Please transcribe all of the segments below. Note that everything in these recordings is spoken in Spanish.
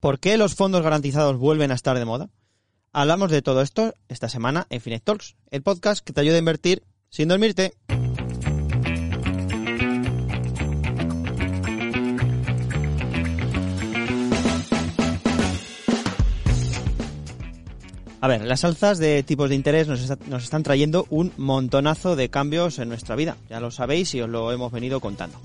¿Por qué los fondos garantizados vuelven a estar de moda? Hablamos de todo esto esta semana en Finet Talks, el podcast que te ayuda a invertir sin dormirte. A ver, las alzas de tipos de interés nos, nos están trayendo un montonazo de cambios en nuestra vida. Ya lo sabéis y os lo hemos venido contando.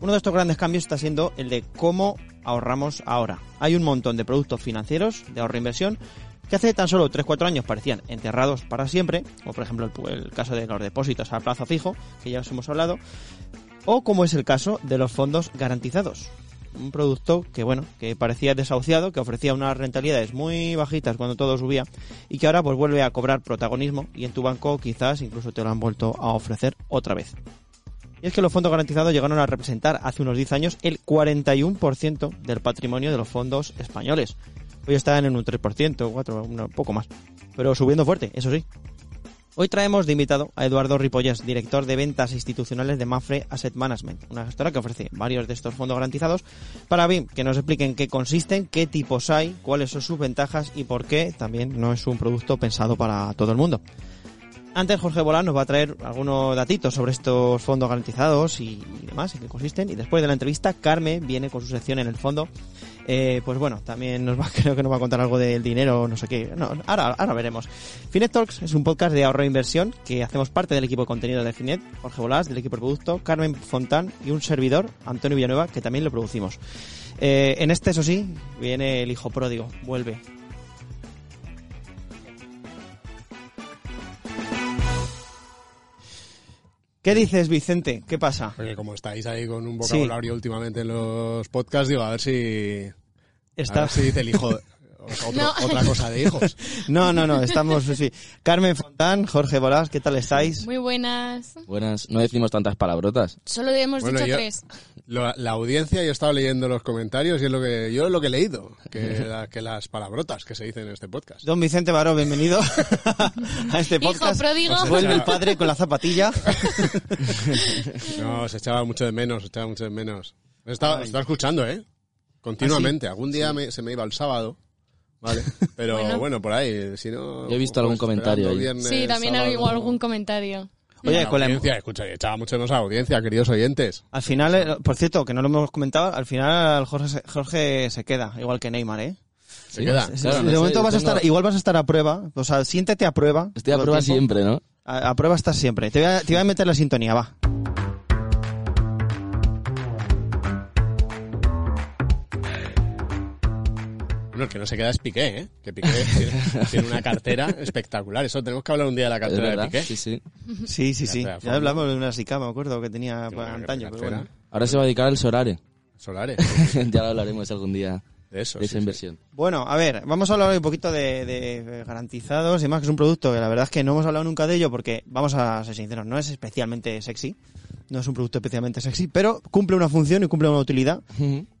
Uno de estos grandes cambios está siendo el de cómo ahorramos ahora. Hay un montón de productos financieros de ahorro e inversión que hace tan solo 3-4 años parecían enterrados para siempre, como por ejemplo el, el caso de los depósitos a plazo fijo, que ya os hemos hablado, o como es el caso de los fondos garantizados. Un producto que, bueno, que parecía desahuciado, que ofrecía unas rentabilidades muy bajitas cuando todo subía y que ahora pues vuelve a cobrar protagonismo y en tu banco quizás incluso te lo han vuelto a ofrecer otra vez. Y es que los fondos garantizados llegaron a representar hace unos 10 años el 41% del patrimonio de los fondos españoles. Hoy están en un 3%, 4, un poco más. Pero subiendo fuerte, eso sí. Hoy traemos de invitado a Eduardo Ripollés, director de ventas institucionales de Mafre Asset Management, una gestora que ofrece varios de estos fondos garantizados, para bien, que nos expliquen qué consisten, qué tipos hay, cuáles son sus ventajas y por qué también no es un producto pensado para todo el mundo. Antes Jorge Bolán nos va a traer algunos datitos sobre estos fondos garantizados y, demás, en qué consisten. Y después de la entrevista, Carmen viene con su sección en el fondo. Eh, pues bueno, también nos va, creo que nos va a contar algo del dinero, no sé qué. No, ahora, ahora veremos. Finet Talks es un podcast de ahorro e inversión que hacemos parte del equipo de contenido de Finet, Jorge Bolás, del equipo de producto, Carmen Fontán y un servidor, Antonio Villanueva, que también lo producimos. Eh, en este, eso sí, viene el hijo pródigo, vuelve. ¿Qué dices, Vicente? ¿Qué pasa? Porque como estáis ahí con un Sí. vocabulario últimamente en los podcasts, digo, a ver si... A Está... ver si dice el hijo... otro- No. Otra cosa de hijos. No, no, no, estamos, sí. Carmen Fontán, Jorge Bolás, ¿qué tal estáis? Muy buenas. Buenas, no decimos tantas palabrotas. Solo hemos Bueno, dicho yo- tres. Lo- la audiencia, yo he estado leyendo los comentarios y es lo que yo es lo que he leído, que, la- que las palabrotas que se dicen en este podcast. Don Vicente Baró, bienvenido a este Hijo podcast. pródigo. Vuelve el padre con la zapatilla. No, se echaba mucho de menos, se echaba mucho de menos. He estado, he estado escuchando, ¿eh? Continuamente. Algún día me- se me iba el sábado, ¿vale? Pero bueno, Bueno. por ahí, si no... Yo he visto algún pues, comentario esperando ahí. viernes, Sí, también sábado. habido algún comentario. Oye, con la- audiencia, escucha, echaba mucho de menos a la audiencia, queridos oyentes. al final, eh, por cierto, que no lo hemos comentado, al final Jorge, se- Jorge se queda, igual que Neymar, ¿eh? Se queda. Sí, Claro, sí, no de sé, momento yo vas a estar, igual vas a estar a prueba, o sea, siéntete a prueba. Estoy a prueba tiempo. siempre, ¿no? A, a prueba estás siempre. Te voy, a, te voy a meter la sintonía, va. Bueno, el que no se queda es Piqué, ¿eh? Que Piqué tiene, tiene una cartera espectacular. Eso tenemos que hablar un día de la cartera de Piqué. sí, sí. Sí, sí, sí. Ya forma. hablamos de una SICA, me acuerdo, que tenía una antaño, pero bueno. Ahora se va a dedicar al Sorare. Solares. ya lo hablaremos algún día De eso. de sí, esa sí. inversión. Bueno, a ver, vamos a hablar hoy un poquito de, de garantizados y más que es un producto que la verdad es que no hemos hablado nunca de ello porque, vamos a ser sinceros, no es especialmente sexy, no es un producto especialmente sexy, pero cumple una función y cumple una utilidad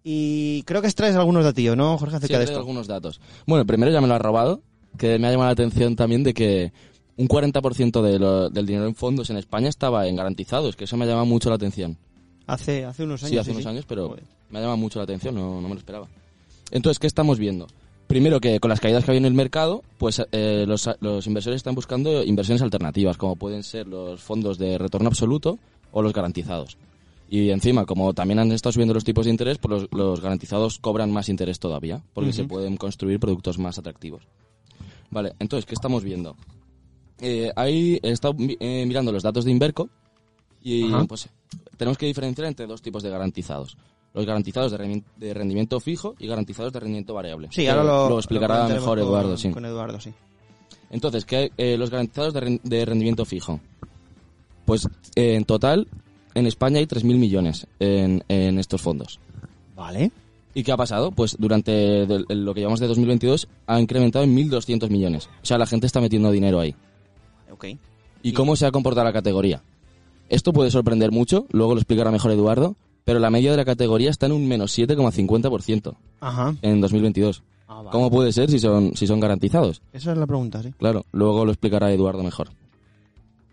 y creo que extraes algunos datillos, ¿no, Jorge, Sí, acerca de traigo esto? algunos datos. Bueno, primero ya me lo ha robado, que me ha llamado la atención también de que un 40% de lo- del dinero en fondos en España estaba en garantizados, que eso me ha llamado mucho la atención. Hace, hace unos años. Sí, hace unos años, pero me ha llamado mucho la atención, no, no me lo esperaba. Entonces, ¿qué estamos viendo? Primero que con las caídas que hay en el mercado, pues eh, los, los inversores están buscando inversiones alternativas, como pueden ser los fondos de retorno absoluto o los garantizados. Y encima, como también han estado subiendo los tipos de interés, pues los, los garantizados cobran más interés todavía, porque se pueden construir productos más atractivos. Vale, entonces, ¿qué estamos viendo? Eh, ahí he estado eh, mirando los datos de Inverco y Ajá. pues tenemos que diferenciar entre dos tipos de garantizados. Los garantizados de, rendi- de rendimiento fijo y garantizados de rendimiento variable. Sí, ahora lo, explicará lo comentaremos mejor con- Eduardo, sí. Con Eduardo, sí. Entonces, ¿qué, eh, los garantizados de rendimiento fijo. Pues eh, en total, en España hay 3.000 millones en, en estos fondos. Vale. ¿Y qué ha pasado? Pues durante lo que llevamos de 2022 ha incrementado en 1.200 millones. O sea, la gente está metiendo dinero ahí. Ok. ¿Y cómo se ha comportado la categoría? Esto puede sorprender mucho, luego lo explicará mejor Eduardo, pero la media de la categoría está en un menos 7,50% Ajá. en 2022. Ah, vale. ¿Cómo puede ser si son, si son garantizados? Esa es la pregunta, sí. Claro, luego lo explicará Eduardo mejor.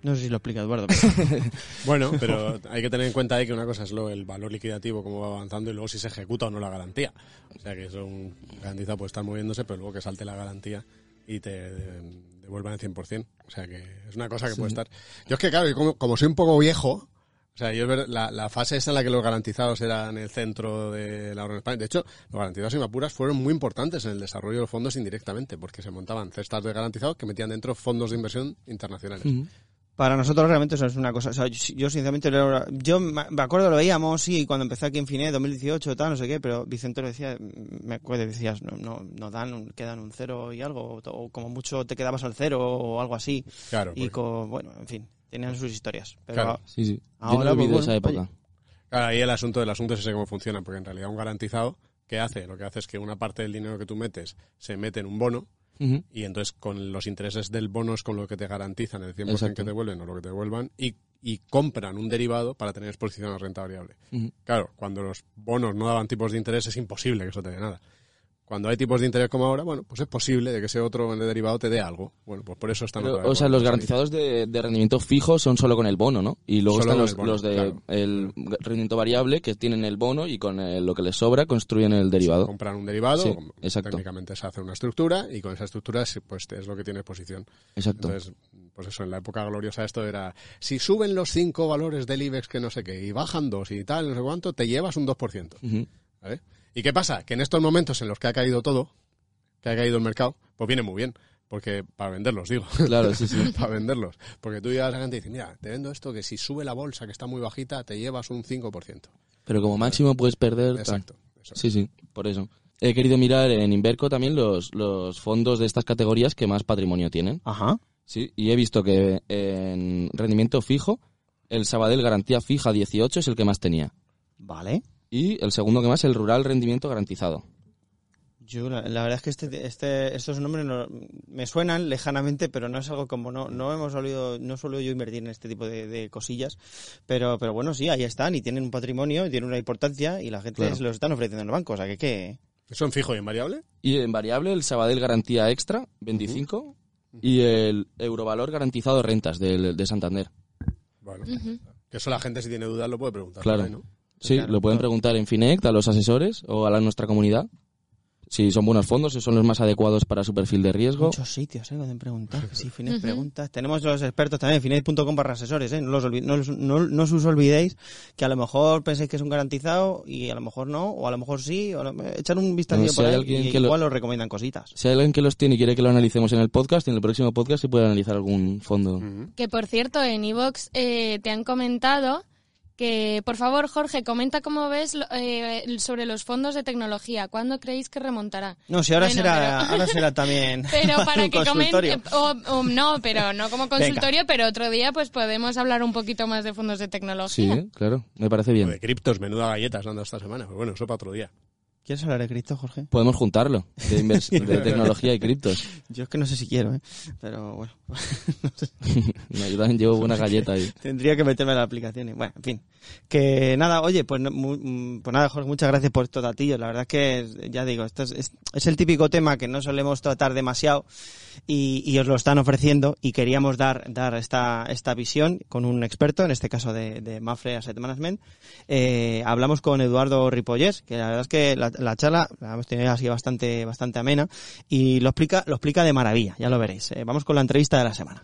No sé si lo explica Eduardo. pero- Bueno, pero hay que tener en cuenta ahí que una cosa es lo, el valor liquidativo, cómo va avanzando, y luego si se ejecuta o no la garantía. O sea que eso un garantizado puede estar moviéndose, pero luego que salte la garantía y te devuelvan el 100%. O sea que es una cosa que puede estar... Yo es que, claro, yo como, como soy un poco viejo, o sea, yo la, la fase esa en la que los garantizados eran el centro de la Orden España. De hecho, los garantizados y Mapuras fueron muy importantes en el desarrollo de los fondos indirectamente, porque se montaban cestas de garantizados que metían dentro fondos de inversión internacionales. Para nosotros realmente eso es una cosa. O sea, yo, yo sinceramente, lo- yo me acuerdo, lo veíamos, sí, cuando empecé aquí en Finet, 2018, tal, no sé qué, pero Vicente lo decía, me acuerdo, decías, no, no, no dan, un- quedan un cero y algo, o, o como mucho te quedabas al cero o algo así. Claro, Y porque- con, bueno, en fin, tenían sus historias. Pero Claro. Sí, sí. Yo Ahora, no he pues, vivido esa bueno, época. oye. Claro, ahí el asunto del asunto es ese cómo funciona, porque en realidad un garantizado, ¿qué hace? Lo que hace es que una parte del dinero que tú metes se mete en un bono Y entonces con los intereses del bono es con lo que te garantizan el 100% Exacto. que te devuelven o lo que te devuelvan y, y compran un derivado para tener exposición a renta variable. Claro, cuando los bonos no daban tipos de interés es imposible que eso te dé nada. Cuando hay tipos de interés como ahora, bueno, pues es posible de que ese otro derivado te dé algo. Bueno, pues por eso están Pero, o sea, los garantizados de, de rendimiento fijo son solo con el bono, ¿no? Y luego Solo están los, el bono, los de claro. el rendimiento variable que tienen el bono y con el- lo que les sobra construyen el derivado. Compran un derivado, Sí, exacto. técnicamente se hace una estructura y con esa estructura sí, pues es lo que tiene exposición. Exacto. Entonces, pues eso, en la época gloriosa esto era, si suben los cinco valores del IBEX que no sé qué y bajan dos y tal, no sé cuánto, te llevas un 2%. Ujú. ¿vale? ¿Y qué pasa? Que en estos momentos en los que ha caído todo, que ha caído el mercado, pues viene muy bien. Porque para venderlos, digo. Claro, sí, sí. para venderlos. Porque tú llegas a la gente y dices, mira, te vendo esto que si sube la bolsa, que está muy bajita, te llevas un 5%. Pero como máximo puedes perder... Exacto. eso. Sí, sí, por eso. He querido mirar en Inverco también los, los fondos de estas categorías que más patrimonio tienen. Ajá. Sí, y he visto que en rendimiento fijo, el Sabadell Garantía Fija 18 es el que más tenía. Vale. Y el segundo que más, el Rural Rendimiento Garantizado. Yo, la, la verdad es que este, este, estos nombres no- me suenan lejanamente, pero no es algo como no, no hemos solido, no suelo yo invertir en este tipo de, de cosillas, pero, pero bueno, sí, ahí están y tienen un patrimonio, y tienen una importancia y la gente Claro. se los están ofreciendo en el banco, o sea que qué. ¿Eso en fijo y en variable? Y en variable, el Sabadell Garantía Extra 25 y el Eurovalor Garantizado Rentas del- de, Santander. Bueno, que eso la gente si tiene dudas lo puede preguntar. Claro. ¿no? Sí, Claro, lo pueden preguntar en Finect, a los asesores o a la, nuestra comunidad. Si son buenos fondos, si son los más adecuados para su perfil de riesgo. Muchos sitios, ¿eh? Pueden preguntar. Sí, Finet preguntas. Tenemos los expertos también, finet.com barra asesores, ¿eh? No, los no, no, no os olvidéis que a lo mejor pensáis que es un garantizado y a lo mejor no, o a lo mejor sí, o lo- echar un vistazo No, si por hay ahí alguien y que lo- igual os recomiendan cositas. Si hay alguien que los tiene y quiere que lo analicemos en el podcast, en el próximo podcast se puede analizar algún fondo. Que por cierto, en Evox eh, te han comentado que, por favor, Jorge, comenta cómo ves lo- eh, sobre los fondos de tecnología. ¿Cuándo creéis que remontará? No, si ahora Bueno, será, pero- ahora será también Pero para un que comente, consultorio. o, o no, pero no como consultorio, pero otro día pues podemos hablar un poquito más de fondos de Sí, tecnología. ¿eh? claro, me parece O bien. de criptos, menuda galletas dando esta semana. Pero bueno, eso para otro día. ¿Quieres hablar de cripto, Jorge? Podemos juntarlo, de, de tecnología y criptos. Yo es que no sé si quiero, ¿eh? Pero bueno, Me ayudan, llevo buena galleta ahí. tendría que meterme en la aplicación. y Bueno, en fin. Que nada, oye, pues, no- mm, pues nada, Jorge, muchas gracias por estos datillos. La verdad es que, ya digo, esto es, es, es el típico tema que no solemos tratar demasiado y, y os lo están ofreciendo y queríamos dar, dar esta, esta visión con un experto, en este caso de, de Mafre Asset Management. Eh, hablamos con Eduardo Ripollés, que la verdad es que la, la charla la hemos tenido así bastante, bastante amena y lo explica, lo explica de maravilla, ya lo veréis. Eh, vamos con la entrevista de la semana.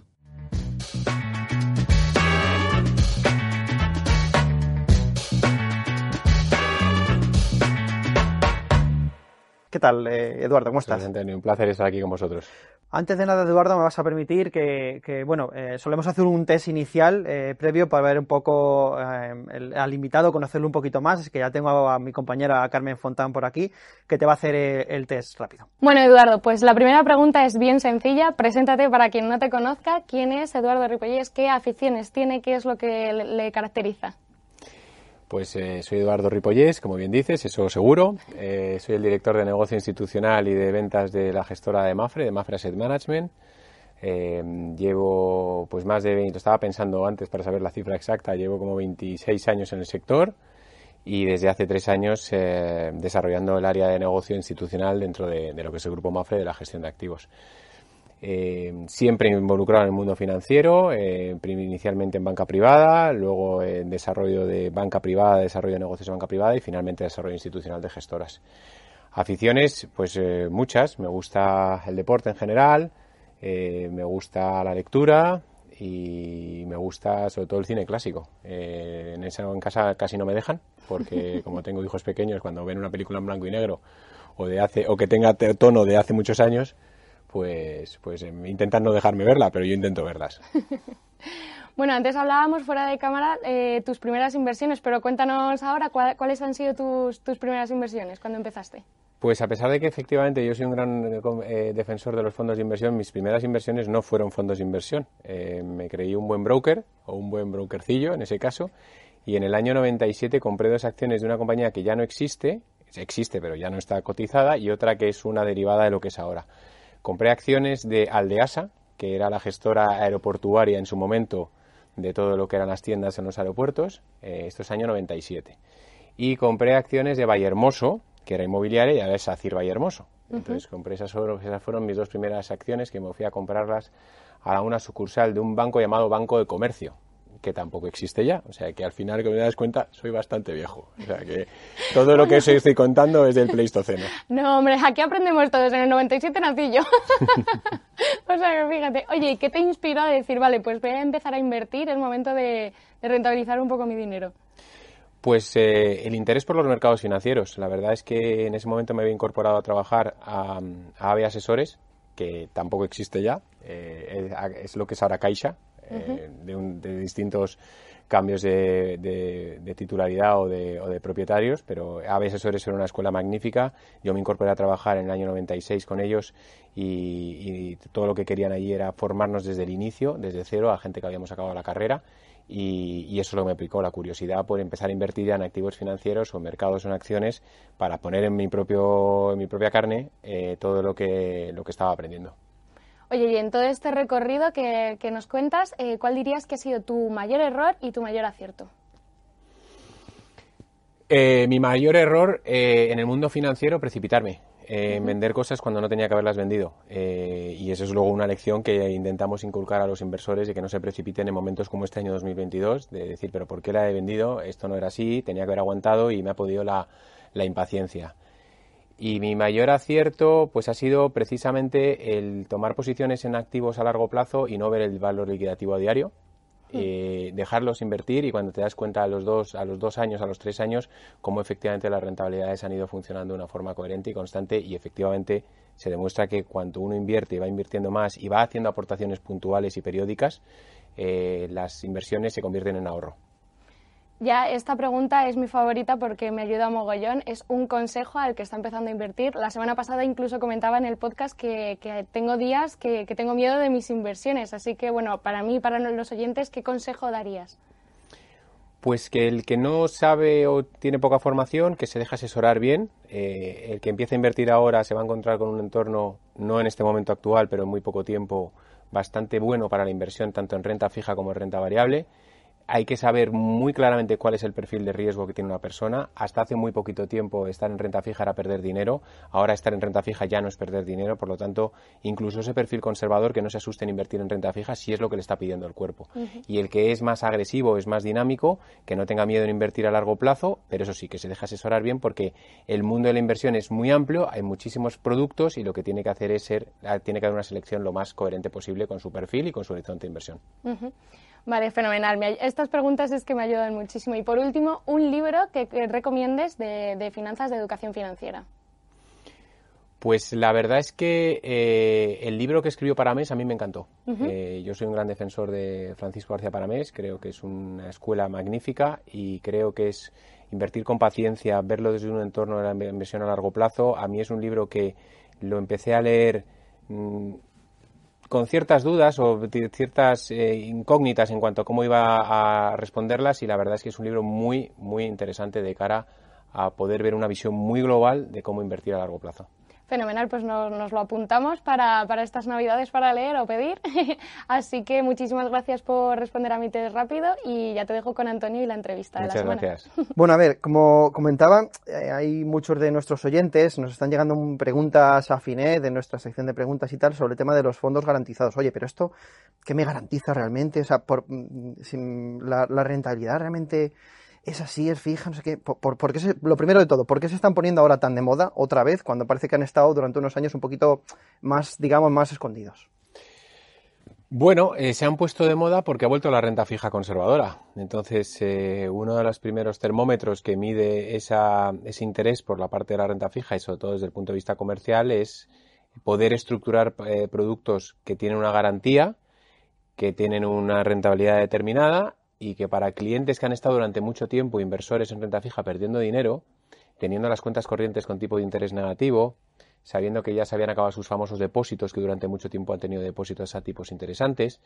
¿Qué tal, eh, Eduardo? ¿Cómo estás? Antonio, un placer estar aquí con vosotros. Antes de nada, Eduardo, me vas a permitir que, que, bueno, eh, solemos hacer un test inicial eh, previo para ver un poco eh, el- al invitado, conocerlo un poquito más. Es que ya tengo a, mi compañera Carmen Fontán por aquí, que te va a hacer eh, el test rápido. Bueno, Eduardo, pues la primera pregunta es bien sencilla. Preséntate para quien no te conozca. ¿Quién es Eduardo Ripollés? ¿Qué aficiones tiene? ¿Qué es lo que le caracteriza? Pues eh, soy Eduardo Ripollés, como bien dices, eso seguro. Eh, soy el director de negocio institucional y de ventas de la gestora de Mafre, de Mafre Asset Management. Eh, llevo pues más de 20, estaba pensando antes para saber la cifra exacta, llevo como 26 años en el sector y desde hace tres años desarrollando el área de negocio institucional dentro de, de, lo que es el grupo Mafre de la gestión de activos. Eh, siempre involucrado en el mundo financiero, eh, inicialmente en banca privada, luego en desarrollo de banca privada, desarrollo de negocios de banca privada y finalmente desarrollo institucional de gestoras. Aficiones, pues eh, muchas. Me gusta el deporte en general, me gusta la lectura y me gusta sobre todo el cine clásico. en, esa, en casa casi no me dejan porque como tengo hijos pequeños, cuando ven una película en blanco y negro o de hace o que tenga tono de hace muchos años, pues, pues em, intentan no dejarme verla, pero yo intento verlas. bueno, antes hablábamos fuera de cámara eh, tus primeras inversiones, pero cuéntanos ahora cuáles han sido tus, tus primeras inversiones cuando empezaste. Pues a pesar de que efectivamente yo soy un gran eh, defensor de los fondos de inversión, mis primeras inversiones no fueron fondos de inversión. Eh, me creí un buen broker o un buen brokercillo en ese caso y en el año 97 compré dos acciones de una compañía que ya no existe, existe pero ya no está cotizada y otra que es una derivada de lo que es ahora. Compré acciones de Aldeasa, que era la gestora aeroportuaria en su momento de todo lo que eran las tiendas en los aeropuertos. Eh, esto es año 97. Y compré acciones de Vallehermoso, que era inmobiliaria, y ahora es SACIR Vallehermoso. Entonces compré esas, esas fueron mis dos primeras acciones que me fui a comprarlas a una sucursal de un banco llamado Banco de Comercio, que tampoco existe ya. O sea que al final, como me das cuenta, soy bastante viejo. O sea que todo lo que os estoy contando es del Pleistoceno. No, hombre, aquí aprendemos todos. En el 97 nací yo. o sea que fíjate. Oye, ¿qué te inspiró a decir, vale, pues voy a empezar a invertir, es momento de, rentabilizar un poco mi dinero? Pues eh, el interés por los mercados financieros. La verdad es que en ese momento me había incorporado a trabajar a, a AVE Asesores, que tampoco existe ya. Eh, es, lo que es ahora Caixa, eh, de, distintos cambios de, titularidad o de, propietarios, pero AVE Asesores era una escuela magnífica. Yo me incorporé a trabajar en el año 96 con ellos y, todo lo que querían allí era formarnos desde el inicio, desde cero, a gente que habíamos acabado la carrera. Y, eso lo me aplicó la curiosidad por empezar a invertir en activos financieros o mercados o en acciones para poner en mi propio en mi propia carne eh, todo lo que lo que estaba aprendiendo. Oye, y en todo este recorrido que, nos cuentas, eh, ¿cuál dirías que ha sido tu mayor error y tu mayor acierto? Eh, mi mayor error eh, en el mundo financiero, precipitarme. en vender cosas cuando no tenía que haberlas vendido. y eso es luego una lección que intentamos inculcar a los inversores y que no se precipiten en momentos como este año 2022, de decir, pero ¿por qué la he vendido? Esto no era así, tenía que haber aguantado y me ha podido la impaciencia. Y mi mayor acierto pues ha sido precisamente el tomar posiciones en activos a largo plazo y no ver el valor liquidativo a diario. Hmm. Eh, dejarlos invertir y cuando te das cuenta a los dos a los dos años a los tres años cómo efectivamente las rentabilidades han ido funcionando de una forma coherente y constante y efectivamente se demuestra que cuando uno invierte y va invirtiendo más y va haciendo aportaciones puntuales y periódicas eh, las inversiones se convierten en ahorro ya esta pregunta es mi favorita porque me ayuda a mogollón. Es un consejo al que está empezando a invertir. La semana pasada incluso comentaba en el podcast que, tengo días que, tengo miedo de mis inversiones. Así que, bueno, para mí para los oyentes, ¿qué consejo darías? Pues que el que no sabe o tiene poca formación, que se deje asesorar bien. Eh, el que empieza a invertir ahora se va a encontrar con un entorno, no en este momento actual, pero en muy poco tiempo, bastante bueno para la inversión, tanto en renta fija como en renta variable hay que saber muy claramente cuál es el perfil de riesgo que tiene una persona. Hasta hace muy poquito tiempo estar en renta fija era perder dinero, ahora estar en renta fija ya no es perder dinero, por lo tanto, incluso ese perfil conservador que no se asuste en invertir en renta fija si es lo que le está pidiendo el cuerpo. Y el que es más agresivo, es más dinámico, que no tenga miedo en invertir a largo plazo, pero eso sí, que se deje asesorar bien porque el mundo de la inversión es muy amplio, hay muchísimos productos y lo que tiene que hacer es ser, tiene que haber una selección lo más coherente posible con su perfil y con su horizonte de inversión. Vale, fenomenal. Estas preguntas es que me ayudan muchísimo. Y por último, un libro que, recomiendes de, finanzas, de educación financiera. Pues la verdad es que eh, el libro que escribió Paramés a mí me encantó. Eh, yo soy un gran defensor de Francisco García Paramés, creo que es una escuela magnífica y creo que es invertir con paciencia, verlo desde un entorno de la inversión a largo plazo. A mí es un libro que lo empecé a leer mm, con ciertas dudas o ciertas eh, incógnitas en cuanto a cómo iba a responderlas y la verdad es que es un libro muy, muy interesante de cara a poder ver una visión muy global de cómo invertir a largo plazo. Fenomenal, pues nos, lo apuntamos para, estas navidades para leer o pedir. Así que muchísimas gracias por responder a mi test rápido y ya te dejo con Antonio y la entrevista de la semana. gracias. Bueno, a ver, como comentaba, eh, hay muchos de nuestros oyentes, nos están llegando preguntas a Finet de nuestra sección de preguntas y tal sobre el tema de los fondos garantizados. Oye, pero esto, ¿qué me garantiza realmente? O sea, por, mm, la, la rentabilidad realmente es así, es fija, no sé qué. Por, lo primero de todo, ¿por qué se están poniendo ahora tan de moda otra vez cuando parece que han estado durante unos años un poquito más, digamos, más escondidos? Bueno, eh, se han puesto de moda porque ha vuelto la renta fija conservadora. Entonces, eh, uno de los primeros termómetros que mide ese interés por la parte de la renta fija y sobre todo desde el punto de vista comercial es poder estructurar eh, productos que tienen una garantía, que tienen una rentabilidad determinada y que para clientes que han estado durante mucho tiempo, inversores en renta fija, perdiendo dinero, teniendo las cuentas corrientes con tipo de interés negativo, sabiendo que ya se habían acabado sus famosos depósitos, que durante mucho tiempo han tenido depósitos a tipos interesantes,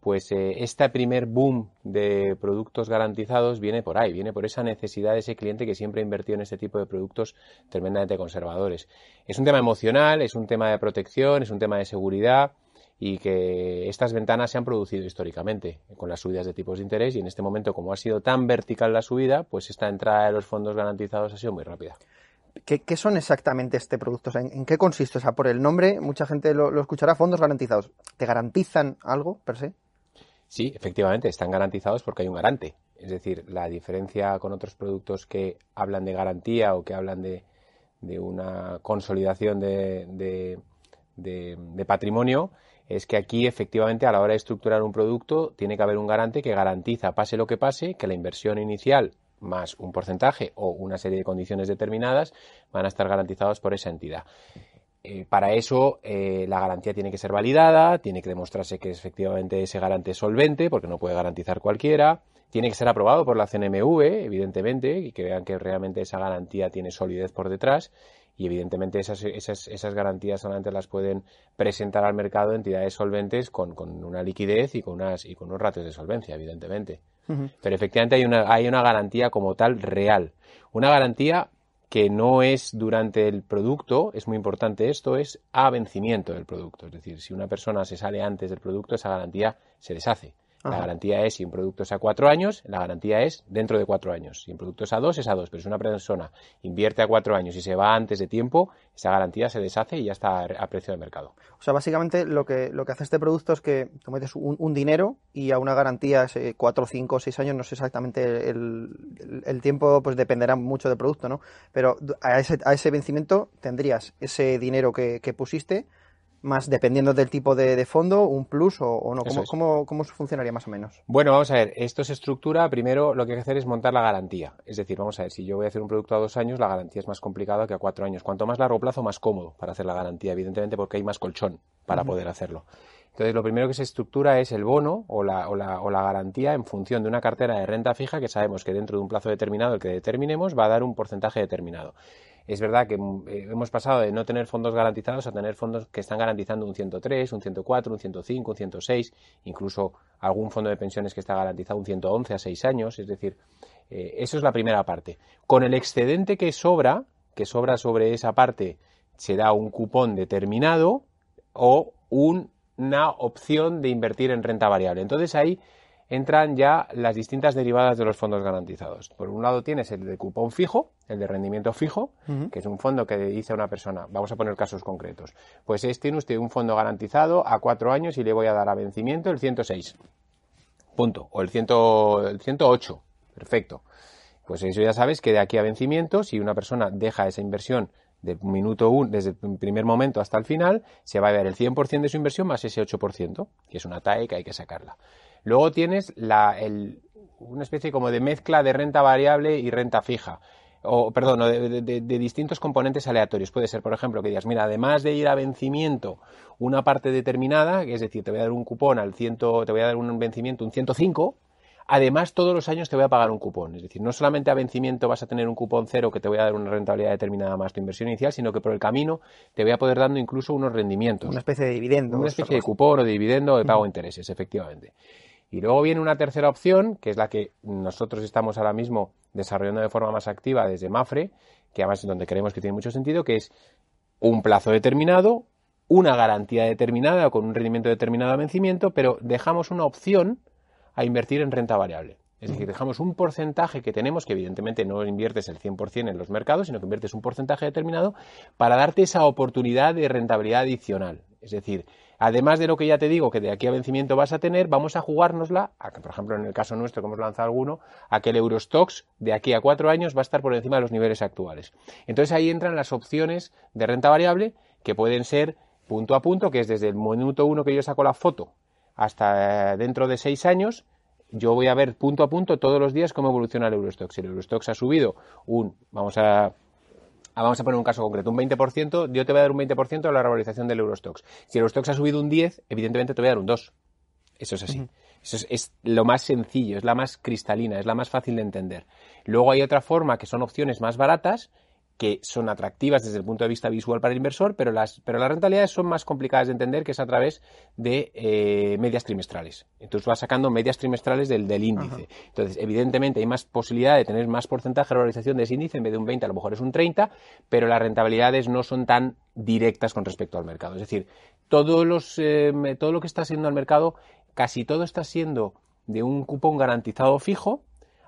pues eh, este primer boom de productos garantizados viene por ahí, viene por esa necesidad de ese cliente que siempre ha invertido en este tipo de productos tremendamente conservadores. Es un tema emocional, es un tema de protección, es un tema de seguridad y que estas ventanas se han producido históricamente con las subidas de tipos de interés y en este momento como ha sido tan vertical la subida, pues esta entrada de los fondos garantizados ha sido muy rápida. ¿Qué, son exactamente este producto? ¿en, qué consiste? O sea, por el nombre, mucha gente lo, escuchará, fondos garantizados. ¿Te garantizan algo per se? Sí, efectivamente, están garantizados porque hay un garante. Es decir, la diferencia con otros productos que hablan de garantía o que hablan de, una consolidación de patrimonio es que aquí efectivamente a la hora de estructurar un producto tiene que haber un garante que garantiza, pase lo que pase, que la inversión inicial más un porcentaje o una serie de condiciones determinadas van a estar garantizados por esa entidad. Eh, para eso eh, la garantía tiene que ser validada, tiene que demostrarse que efectivamente ese garante es solvente, porque no puede garantizar cualquiera, tiene que ser aprobado por la CNMV, evidentemente, y que vean que realmente esa garantía tiene solidez por detrás, y evidentemente esas, esas, esas garantías solamente las pueden presentar al mercado entidades solventes con, con una liquidez y con, unas, y con unos ratios de solvencia, evidentemente. Pero efectivamente hay una, hay una garantía como tal real. Una garantía que no es durante el producto, es muy importante esto, es a vencimiento del producto. Es decir, si una persona se sale antes del producto, esa garantía se deshace. La garantía es si un producto es a cuatro años, la garantía es dentro de cuatro años. Si un producto es a dos, es a dos. Pero si una persona invierte a cuatro años y se va antes de tiempo, esa garantía se deshace y ya está a precio de mercado. O sea, básicamente lo que, lo que hace este producto es que tú metes un, dinero y a una garantía de cuatro, cinco, seis años, no sé exactamente el, tiempo, pues dependerá mucho del producto, ¿no? Pero a ese, a ese vencimiento tendrías ese dinero que, que pusiste más dependiendo del tipo de, fondo, un plus o, no? ¿Cómo, ¿Cómo, funcionaría más o menos? Bueno, vamos a ver, esto se estructura, primero lo que hay que hacer es montar la garantía. Es decir, vamos a ver, si yo voy a hacer un producto a dos años, la garantía es más complicada que a cuatro años. Cuanto más largo plazo, más cómodo para hacer la garantía, evidentemente porque hay más colchón para poder hacerlo. Entonces, lo primero que se estructura es el bono o la, o, la, o la garantía en función de una cartera de renta fija que sabemos que dentro de un plazo determinado, el que determinemos, va a dar un porcentaje determinado es verdad que mm, eh, hemos pasado de no tener fondos garantizados a tener fondos que están garantizando un 103, un 104, un 105, un 106, incluso algún fondo de pensiones que está garantizado un 111 a 6 años. Es decir, eh, eso es la primera parte. Con el excedente que sobra, que sobra sobre esa parte, se da un cupón determinado o una opción de invertir en renta variable. Entonces ahí entran ya las distintas derivadas de los fondos garantizados. Por un lado tienes el de cupón fijo, el de rendimiento fijo, que es un fondo que dice a una persona, vamos a poner casos concretos, pues es, tiene usted un fondo garantizado a cuatro años y le voy a dar a vencimiento el 106. Punto. O el, 108. Perfecto. Pues eso ya sabes que de aquí a vencimiento, si una persona deja esa inversión de minuto uno, desde el primer momento hasta el final, se va a ver el 100% de su inversión más ese 8%, que es una TAE que hay que sacarla. Luego tienes la, el, una especie como de mezcla de renta variable y renta fija. O, perdón, de, distintos componentes aleatorios. Puede ser, por ejemplo, que digas, mira, además de ir a vencimiento una parte determinada, es decir, te voy a dar un cupón al ciento, te voy a dar un vencimiento un 105, Además, todos los años te voy a pagar un cupón. Es decir, no solamente a vencimiento vas a tener un cupón cero que te voy a dar una rentabilidad determinada más tu inversión inicial, sino que por el camino te voy a poder dando incluso unos rendimientos. Una especie de dividendo. Una especie de cupón o de dividendo o de pago de intereses, efectivamente. Y luego viene una tercera opción, que es la que nosotros estamos ahora mismo desarrollando de forma más activa desde Mafre, que además es donde creemos que tiene mucho sentido, que es un plazo determinado, una garantía determinada con un rendimiento determinado a vencimiento, pero dejamos una opción a invertir en renta variable. Es decir, dejamos un porcentaje que tenemos, que evidentemente no inviertes el 100% en los mercados, sino que inviertes un porcentaje determinado para darte esa oportunidad de rentabilidad adicional. Es decir, además de lo que ya te digo, que de aquí a vencimiento vas a tener, vamos a jugárnosla, por ejemplo, en el caso nuestro que hemos lanzado alguno, a que el Eurostox de aquí a cuatro años va a estar por encima de los niveles actuales. Entonces ahí entran las opciones de renta variable que pueden ser punto a punto, que es desde el minuto uno que yo saco la foto hasta dentro de seis años, yo voy a ver punto a punto todos los días cómo evoluciona el Eurostox. Si el Eurostox ha subido un, vamos a vamos a poner un caso concreto, un 20%, yo te voy a dar un 20% de la revalorización del Eurostox. Si el Eurostox ha subido un 10, evidentemente te voy a dar un 2. Eso es así. Eso es, es, lo más sencillo, es la más cristalina, es la más fácil de entender. Luego hay otra forma que son opciones más baratas, que son atractivas desde el punto de vista visual para el inversor, pero las, pero las rentabilidades son más complicadas de entender, que es a través de eh, medias trimestrales. Entonces vas sacando medias trimestrales del, del índice. Ajá. Entonces, evidentemente hay más posibilidad de tener más porcentaje de valorización de ese índice, en vez de un 20 a lo mejor es un 30, pero las rentabilidades no son tan directas con respecto al mercado. Es decir, todos los, eh, todo lo que está siendo al mercado, casi todo está siendo de un cupón garantizado fijo,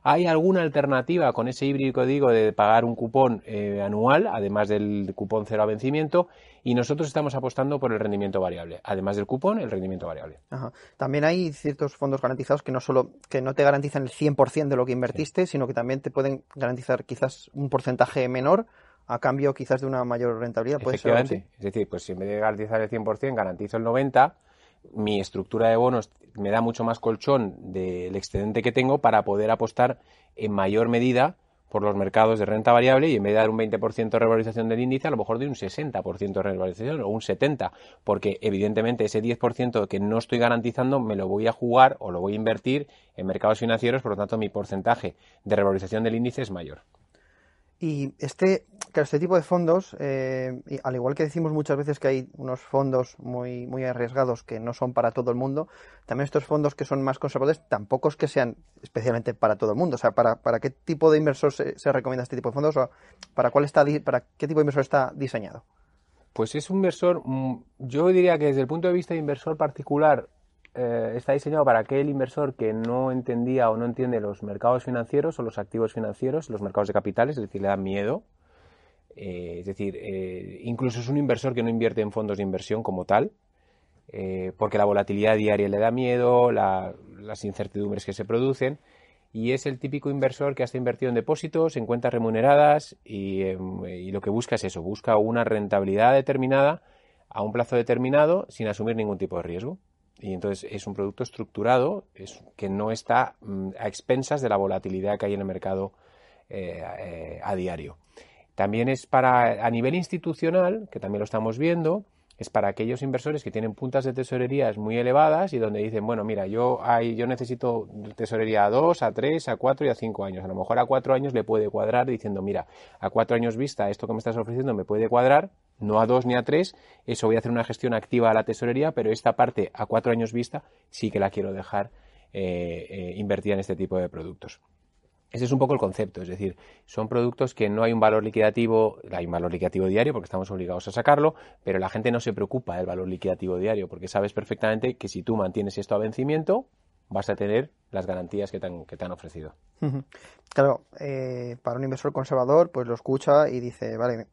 ¿Hay alguna alternativa con ese híbrido digo de pagar un cupón eh, anual, además del cupón cero a vencimiento? Y nosotros estamos apostando por el rendimiento variable. Además del cupón, el rendimiento variable. Ajá. También hay ciertos fondos garantizados que no solo que no te garantizan el 100% de lo que invertiste, sí. sino que también te pueden garantizar quizás un porcentaje menor a cambio quizás de una mayor rentabilidad. ¿Puede Efectivamente. Ser es decir, pues si en vez de garantizar el 100%, garantizo el 90%, mi estructura de bonos me da mucho más colchón del excedente que tengo para poder apostar en mayor medida por los mercados de renta variable y en vez de dar un 20% de revalorización del índice, a lo mejor de un 60% de revalorización o un 70%, porque evidentemente ese 10% que no estoy garantizando me lo voy a jugar o lo voy a invertir en mercados financieros, por lo tanto mi porcentaje de revalorización del índice es mayor. Y este, claro, este tipo de fondos, eh, al igual que decimos muchas veces que hay unos fondos muy, muy arriesgados que no son para todo el mundo, también estos fondos que son más conservadores tampoco es que sean especialmente para todo el mundo. O sea, ¿para, para qué tipo de inversor se, recomienda este tipo de fondos? ¿O para, cuál está, ¿Para qué tipo de inversor está diseñado? Pues es un inversor, yo diría que desde el punto de vista de inversor particular, eh, está diseñado para aquel inversor que no entendía o no entiende los mercados financieros o los activos financieros, los mercados de capitales, es decir, le da miedo. Eh, es decir, eh, incluso es un inversor que no invierte en fondos de inversión como tal, eh, porque la volatilidad diaria le da miedo, la, las incertidumbres que se producen, y es el típico inversor que ha invertido en depósitos, en cuentas remuneradas, y, y lo que busca es eso, busca una rentabilidad determinada a un plazo determinado sin asumir ningún tipo de riesgo. Y entonces es un producto estructurado es, que no está mm, a expensas de la volatilidad que hay en el mercado a diario. También es para, a nivel institucional, que también lo estamos viendo, es para aquellos inversores que tienen puntas de tesorerías muy elevadas y donde dicen, bueno, mira, yo, hay, yo necesito tesorería a 2, a 3, a 4 y a 5 años. A lo mejor a 4 años le puede cuadrar diciendo, mira, a 4 años vista esto que me estás ofreciendo me puede cuadrar, no a 2 ni a 3, eso voy a hacer una gestión activa a la tesorería, pero esta parte a 4 años vista sí que la quiero dejar eh, eh, invertida en este tipo de productos. Ese es un poco el concepto, es decir, son productos que no hay un valor liquidativo, hay un valor liquidativo diario porque estamos obligados a sacarlo, pero la gente no se preocupa del valor liquidativo diario porque sabes perfectamente que si tú mantienes esto a vencimiento, vas a tener las garantías que te han, ofrecido. Claro, eh, para un inversor conservador, pues lo escucha y dice, vale,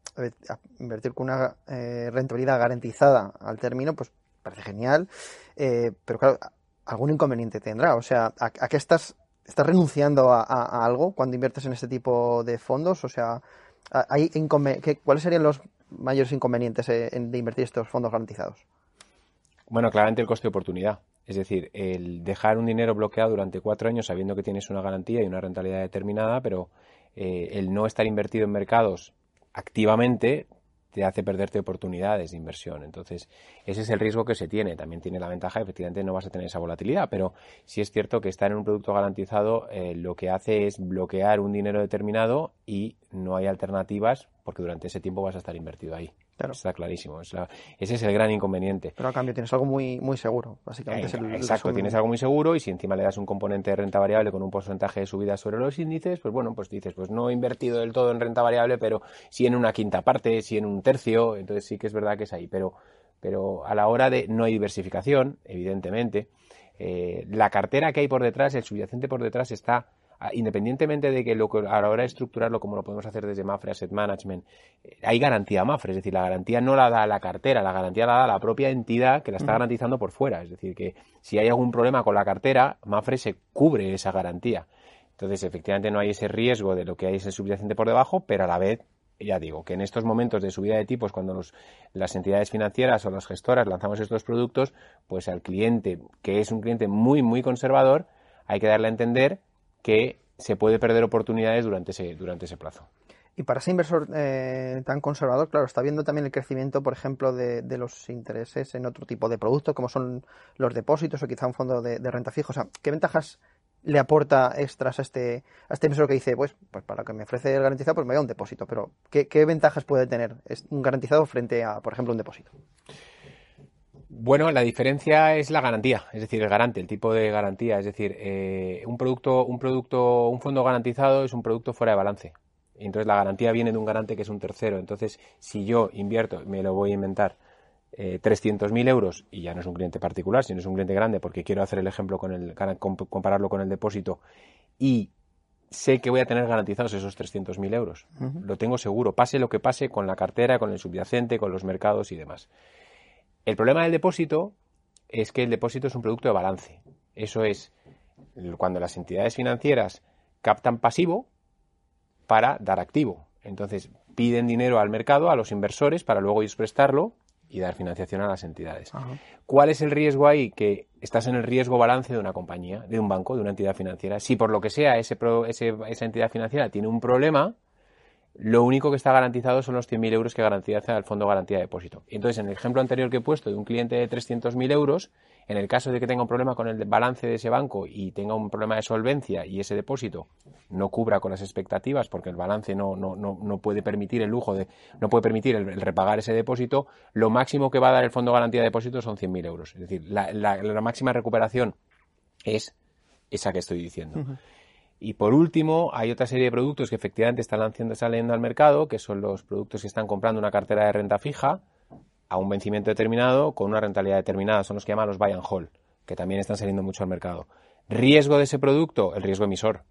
invertir con una eh, rentabilidad garantizada al término, pues parece genial, eh, pero claro, algún inconveniente tendrá. O sea, ¿a, a qué estás ¿Estás renunciando a, algo cuando inviertes en este tipo de fondos? O sea, ¿hay ¿qué, ¿cuáles serían los mayores inconvenientes de invertir estos fondos garantizados? Bueno, claramente el coste de oportunidad. Es decir, el dejar un dinero bloqueado durante cuatro años sabiendo que tienes una garantía y una rentabilidad determinada, pero eh, el no estar invertido en mercados activamente te hace perderte oportunidades de inversión. Entonces, ese es el riesgo que se tiene. También tiene la ventaja, efectivamente, no vas a tener esa volatilidad, pero sí es cierto que estar en un producto garantizado eh, lo que hace es bloquear un dinero determinado y no hay alternativas porque durante ese tiempo vas a estar invertido ahí. Está clarísimo. ese es el gran inconveniente. Pero a cambio tienes algo muy, muy seguro, básicamente. exacto, tienes algo muy seguro y si encima le das un componente de renta variable con un porcentaje de subida sobre los índices, pues bueno, pues dices, pues no he invertido del todo en renta variable, pero sí en una quinta parte, sí en un tercio, entonces sí que es verdad que es ahí. Pero, pero a la hora de no hay diversificación, evidentemente, eh, la cartera que hay por detrás, el subyacente por detrás está independientemente de que lo, a la hora de estructurarlo, como lo podemos hacer desde Mafre Asset Management, eh, hay garantía Mafre, es decir, la garantía no la da la cartera, la garantía la da la propia entidad que la está garantizando por fuera. Es decir, que si hay algún problema con la cartera, Mafre se cubre esa garantía. Entonces, efectivamente, no hay ese riesgo de lo que hay ese subyacente por debajo, pero a la vez ya digo, que en estos momentos de subida de tipos, cuando las entidades financieras o las gestoras lanzamos estos productos, pues al cliente, que es un cliente muy, muy conservador, hay que darle a entender que se puede perder oportunidades durante ese, durante ese plazo. Y para ese inversor eh, tan conservador, claro, está viendo también el crecimiento, por ejemplo, de, los intereses en otro tipo de productos, como son los depósitos o quizá un fondo de, renta fija. O sea, ¿qué ventajas le aporta extras a este, a este inversor que dice, pues, pues para que me ofrece el garantizado, pues me da un depósito? Pero, ¿qué, qué ventajas puede tener un garantizado frente a, por ejemplo, un depósito? Bueno, la diferencia es la garantía, es decir, el garante, el tipo de garantía. Es decir, eh, un producto, un producto, un fondo garantizado es un producto fuera de balance. Entonces la garantía viene de un garante que es un tercero. Entonces, si yo invierto, me lo voy a inventar, eh, 300.000 euros, y ya no es un cliente particular, sino es un cliente grande, porque quiero hacer el ejemplo con el, compararlo con el depósito, y sé que voy a tener garantizados esos 300.000 euros. Lo tengo seguro, pase lo que pase con la cartera, con el subyacente, con los mercados y demás. El problema del depósito es que el depósito es un producto de balance. Eso es cuando las entidades financieras captan pasivo para dar activo. Entonces piden dinero al mercado, a los inversores, para luego ellos prestarlo y dar financiación a las entidades. ¿Cuál es el riesgo ahí? Que estás en el riesgo balance de una compañía, de un banco, de una entidad financiera. Si por lo que sea ese, esa entidad financiera tiene un problema, lo único que está garantizado son los 100.000 euros que garantiza el Fondo Garantía de Depósito. Entonces, en el ejemplo anterior que he puesto de un cliente de 300.000 euros, en el caso de que tenga un problema con el balance de ese banco y tenga un problema de solvencia y ese depósito no cubra con las expectativas porque el balance no, no, no, puede permitir el lujo de, no puede permitir el, repagar ese depósito, lo máximo que va a dar el Fondo Garantía de Depósito son 100.000 euros. Es decir, la, máxima recuperación es esa que estoy diciendo. Y por último, hay otra serie de productos que efectivamente están saliendo al mercado, que son los productos que están comprando una cartera de renta fija a un vencimiento determinado con una rentabilidad determinada. Son los que llaman los buy and hold, que también están saliendo mucho al mercado. Riesgo de ese producto, el riesgo emisor.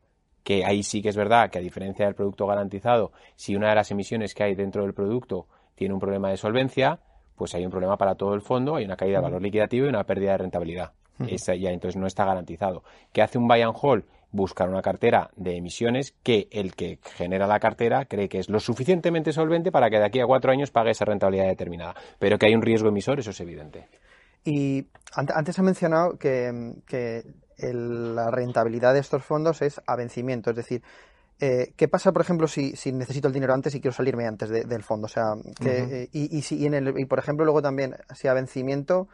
Que ahí sí que es verdad que a diferencia del producto garantizado, si una de las emisiones que hay dentro del producto tiene un problema de solvencia, pues hay un problema para todo el fondo, hay una caída de valor liquidativo y una pérdida de rentabilidad. Esa ya entonces no está garantizado. ¿Qué hace un buy and hold? Buscar una cartera de emisiones que el que genera la cartera cree que es lo suficientemente solvente para que de aquí a cuatro años pague esa rentabilidad determinada. Pero que hay un riesgo emisor, eso es evidente. Y antes ha mencionado que, la rentabilidad de estos fondos es a vencimiento, es decir, eh, ¿Qué pasa, por ejemplo, si, necesito el dinero antes y quiero salirme antes del fondo? O sea, que, y, y, si, en el, y por ejemplo, luego también, si a vencimiento,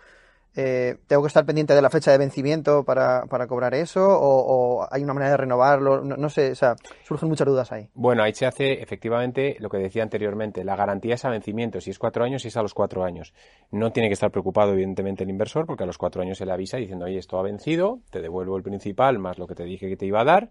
eh, ¿Tengo que estar pendiente de la fecha de vencimiento para, para cobrar eso? O, hay una manera de renovarlo? No, sé, o sea, surgen muchas dudas ahí. Bueno, ahí se hace efectivamente lo que decía anteriormente. La garantía es a vencimiento. Si es cuatro años, si es a los cuatro años. No tiene que estar preocupado, evidentemente, el inversor, porque a los cuatro años se le avisa diciendo, oye, esto ha vencido, te devuelvo el principal más lo que te dije que te iba a dar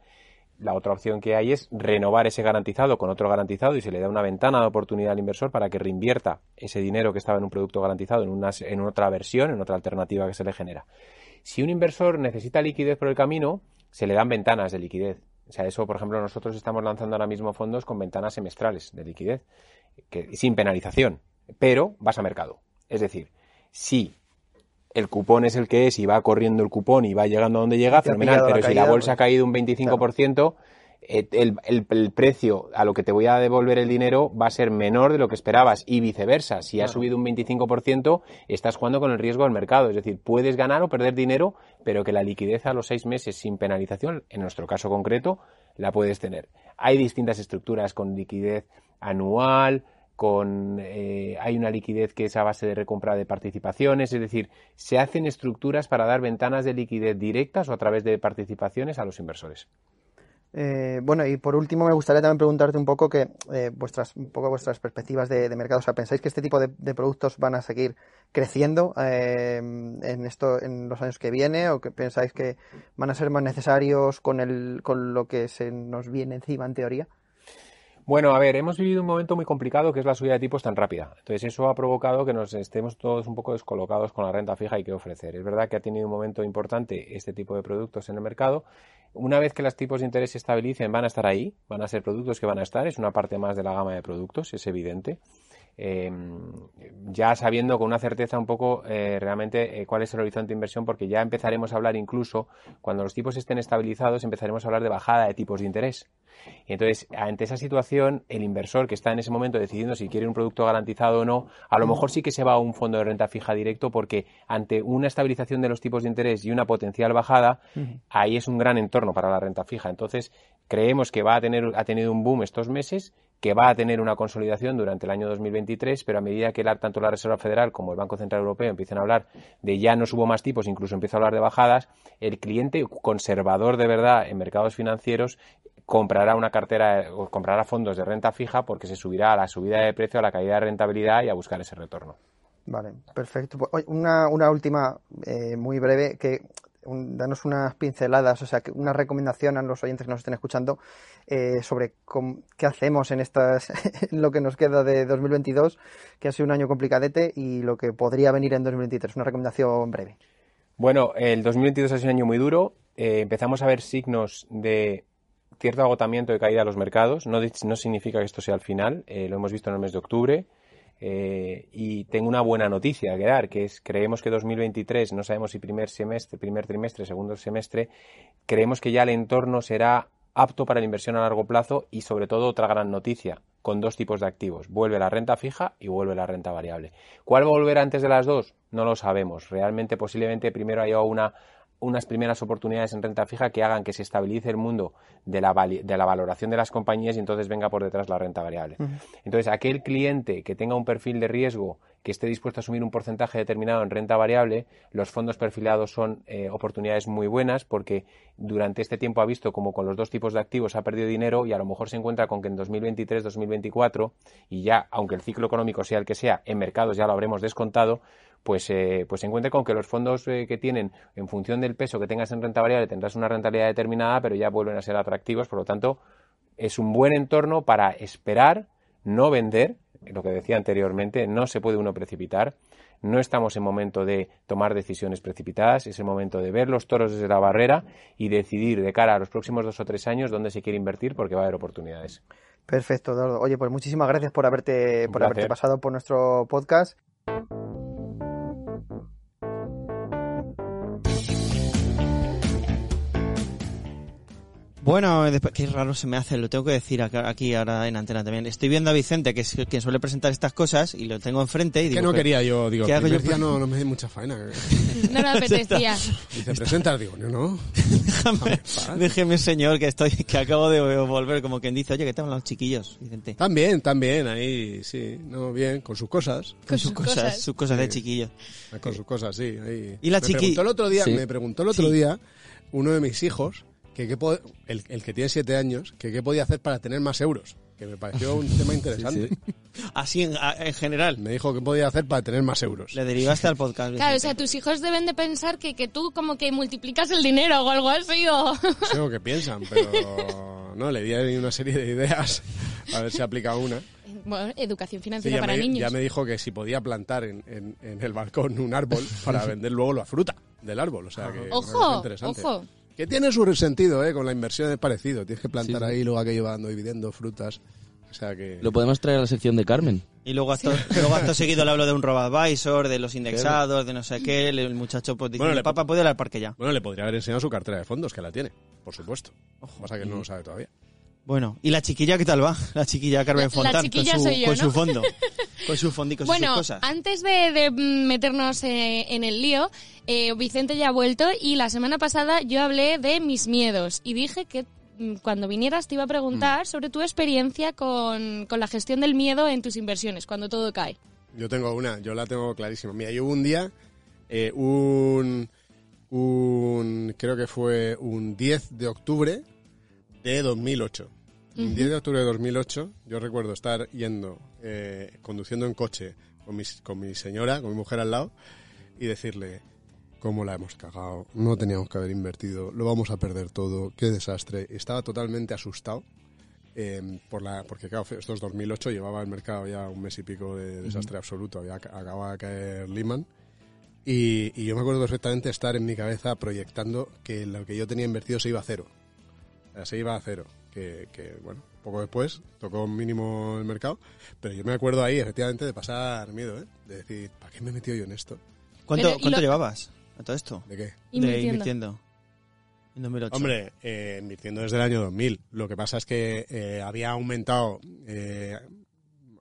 la otra opción que hay es renovar ese garantizado con otro garantizado y se le da una ventana de oportunidad al inversor para que reinvierta ese dinero que estaba en un producto garantizado en, una, en otra versión, en otra alternativa que se le genera. Si un inversor necesita liquidez por el camino, se le dan ventanas de liquidez. O sea, eso, por ejemplo, nosotros estamos lanzando ahora mismo fondos con ventanas semestrales de liquidez, que, sin penalización, pero vas a mercado. Es decir, si el cupón es el que es y va corriendo el cupón y va llegando a donde llega, fenomenal. Pero si la bolsa ha caído un 25%, eh, el, precio a lo que te voy a devolver el dinero va a ser menor de lo que esperabas y viceversa. Si ha subido un 25%, estás jugando con el riesgo del mercado. Es decir, puedes ganar o perder dinero, pero que la liquidez a los seis meses sin penalización, en nuestro caso concreto, la puedes tener. Hay distintas estructuras con liquidez anual, con eh, hay una liquidez que es a base de recompra de participaciones, es decir, se hacen estructuras para dar ventanas de liquidez directas o a través de participaciones a los inversores. Eh, bueno, y por último me gustaría también preguntarte un poco que eh, vuestras, un poco vuestras perspectivas de, mercado. O sea, ¿pensáis que este tipo de, productos van a seguir creciendo eh, en esto, en los años que viene, o que pensáis que van a ser más necesarios con el, con lo que se nos viene encima en teoría? Bueno, a ver, hemos vivido un momento muy complicado que es la subida de tipos tan rápida. Entonces eso ha provocado que nos estemos todos un poco descolocados con la renta fija y qué ofrecer. Es verdad que ha tenido un momento importante este tipo de productos en el mercado. Una vez que los tipos de interés se estabilicen, van a estar ahí, van a ser productos que van a estar, es una parte más de la gama de productos, es evidente. Eh, ya sabiendo con una certeza un poco eh, realmente eh, cuál es el horizonte de inversión, porque ya empezaremos a hablar incluso, cuando los tipos estén estabilizados, empezaremos a hablar de bajada de tipos de interés. Y entonces, ante esa situación, el inversor que está en ese momento decidiendo si quiere un producto garantizado o no, a lo mejor sí que se va a un fondo de renta fija directo porque ante una estabilización de los tipos de interés y una potencial bajada, ahí es un gran entorno para la renta fija. Entonces, creemos que va a tener, ha tenido un boom estos meses, que va a tener una consolidación durante el año 2023, pero a medida que tanto la Reserva Federal como el Banco Central Europeo empiecen a hablar de ya no subo más tipos, incluso empieza a hablar de bajadas, el cliente conservador de verdad en mercados financieros comprará una cartera o comprará fondos de renta fija porque se subirá a la subida de precio, a la caída de rentabilidad y a buscar ese retorno. Vale, perfecto. Pues, una, una última eh, muy breve que danos unas pinceladas, o sea, una recomendación a los oyentes que nos estén escuchando eh, sobre qué hacemos en estas, lo que nos queda de 2022, que ha sido un año complicadete y lo que podría venir en 2023. Una recomendación breve. Bueno, el 2022 ha sido un año muy duro. Eh, empezamos a ver signos de cierto agotamiento de caída de los mercados. No, no significa que esto sea el final. Eh, lo hemos visto en el mes de octubre. Eh, y tengo una buena noticia que dar, que es creemos que 2023, no sabemos si primer semestre, primer trimestre, segundo semestre, creemos que ya el entorno será apto para la inversión a largo plazo y sobre todo otra gran noticia, con dos tipos de activos. Vuelve la renta fija y vuelve la renta variable. ¿Cuál va a volver antes de las dos? No lo sabemos. Realmente posiblemente primero haya una unas primeras oportunidades en renta fija que hagan que se estabilice el mundo de la, de la valoración de las compañías y entonces venga por detrás la renta variable. Entonces, aquel cliente que tenga un perfil de riesgo que esté dispuesto a asumir un porcentaje determinado en renta variable, los fondos perfilados son eh, oportunidades muy buenas porque durante este tiempo ha visto como con los dos tipos de activos ha perdido dinero y a lo mejor se encuentra con que en 2023-2024 y ya, aunque el ciclo económico sea el que sea, en mercados ya lo habremos descontado, pues, eh, pues se encuentre con que los fondos eh, que tienen, en función del peso que tengas en renta variable, tendrás una rentabilidad determinada, pero ya vuelven a ser atractivos. Por lo tanto, es un buen entorno para esperar, no vender, lo que decía anteriormente, no se puede uno precipitar. No estamos en momento de tomar decisiones precipitadas, es el momento de ver los toros desde la barrera y decidir de cara a los próximos dos o tres años dónde se quiere invertir porque va a haber oportunidades. Perfecto, Eduardo. Oye, pues muchísimas gracias por haberte, por haberte pasado por nuestro podcast. Bueno, después, qué raro se me hace, lo tengo que decir aquí ahora en antena también. Estoy viendo a Vicente, que es quien suele presentar estas cosas, y lo tengo enfrente y digo... Que no quería yo, digo, ¿qué hago yo? no, no me da mucha faena. no me apetecía. Dice, presenta, digo, no, no. déjame, déjeme, señor, que estoy, que acabo de volver, como quien dice, oye, ¿qué tal los chiquillos, Vicente? También, también, ahí, sí, no, bien, con sus cosas. Con, sus cosas, sus cosas de chiquillo. Con sus cosas, sí, ahí. Y la chiquilla... el otro día, me preguntó el otro día, uno de mis hijos, que, el, el, que tiene siete años, que qué podía hacer para tener más euros. Que me pareció un tema interesante. Así en, general. Me dijo qué podía hacer para tener más euros. Le derivaste al podcast. Claro, o sea, tus hijos deben de pensar que, que tú como que multiplicas el dinero o algo así o... No sé lo que piensan, pero no, le di una serie de ideas a ver si aplica una. Bueno, educación financiera para niños. Ya me dijo que si podía plantar en, en, el balcón un árbol para vender luego la fruta del árbol. O sea que ojo, ojo. Que tiene su sentido, ¿eh? Con la inversión es parecido. Tienes que plantar ahí, luego aquello va dando dividendos, frutas. O sea que... Lo podemos traer a la sección de Carmen. Y luego acto, luego seguido le hablo de un robo-advisor, de los indexados, de no sé qué. El muchacho pues, dice, bueno, papá puede ir al parque ya. Bueno, le podría haber enseñado su cartera de fondos, que la tiene, por supuesto. Ojo, pasa que no lo sabe todavía. Bueno, ¿y la chiquilla qué tal va? La chiquilla Carmen Fontán con, su, con su fondo, con su fondico, bueno, sus cosas. antes de, meternos eh, en el lío, eh, Vicente ya ha vuelto y la semana pasada yo hablé de mis miedos y dije que mm, cuando vinieras te iba a preguntar sobre tu experiencia con, con la gestión del miedo en tus inversiones, cuando todo cae. Yo tengo una, yo la tengo clarísima. Mira, yo hubo un día, eh, un, un, creo que fue un 10 de octubre de 2008. Un 10 de octubre de 2008, yo recuerdo estar yendo, eh, conduciendo en coche con, mis, con mi señora, con mi mujer al lado, y decirle, cómo la hemos cagado, no teníamos que haber invertido, lo vamos a perder todo, qué desastre. Estaba totalmente asustado. eh, por la, porque claro, esto es 2008, llevaba el mercado ya un mes y pico de desastre absoluto, había, acababa de caer Lehman. Y, y yo me acuerdo perfectamente estar en mi cabeza proyectando que lo que yo tenía invertido se iba a cero. Se iba a cero. Que, que, bueno, poco después tocó mínimo el mercado. Pero yo me acuerdo ahí, efectivamente, de pasar miedo, ¿eh? De decir, ¿para qué me he metido yo en esto? ¿Cuánto, Pero, ¿y cuánto lo- llevabas a todo esto? ¿De qué? De Invirtiendo. invirtiendo. En 2008. Hombre, eh, invirtiendo desde el año 2000. Lo que pasa es que eh, había aumentado eh,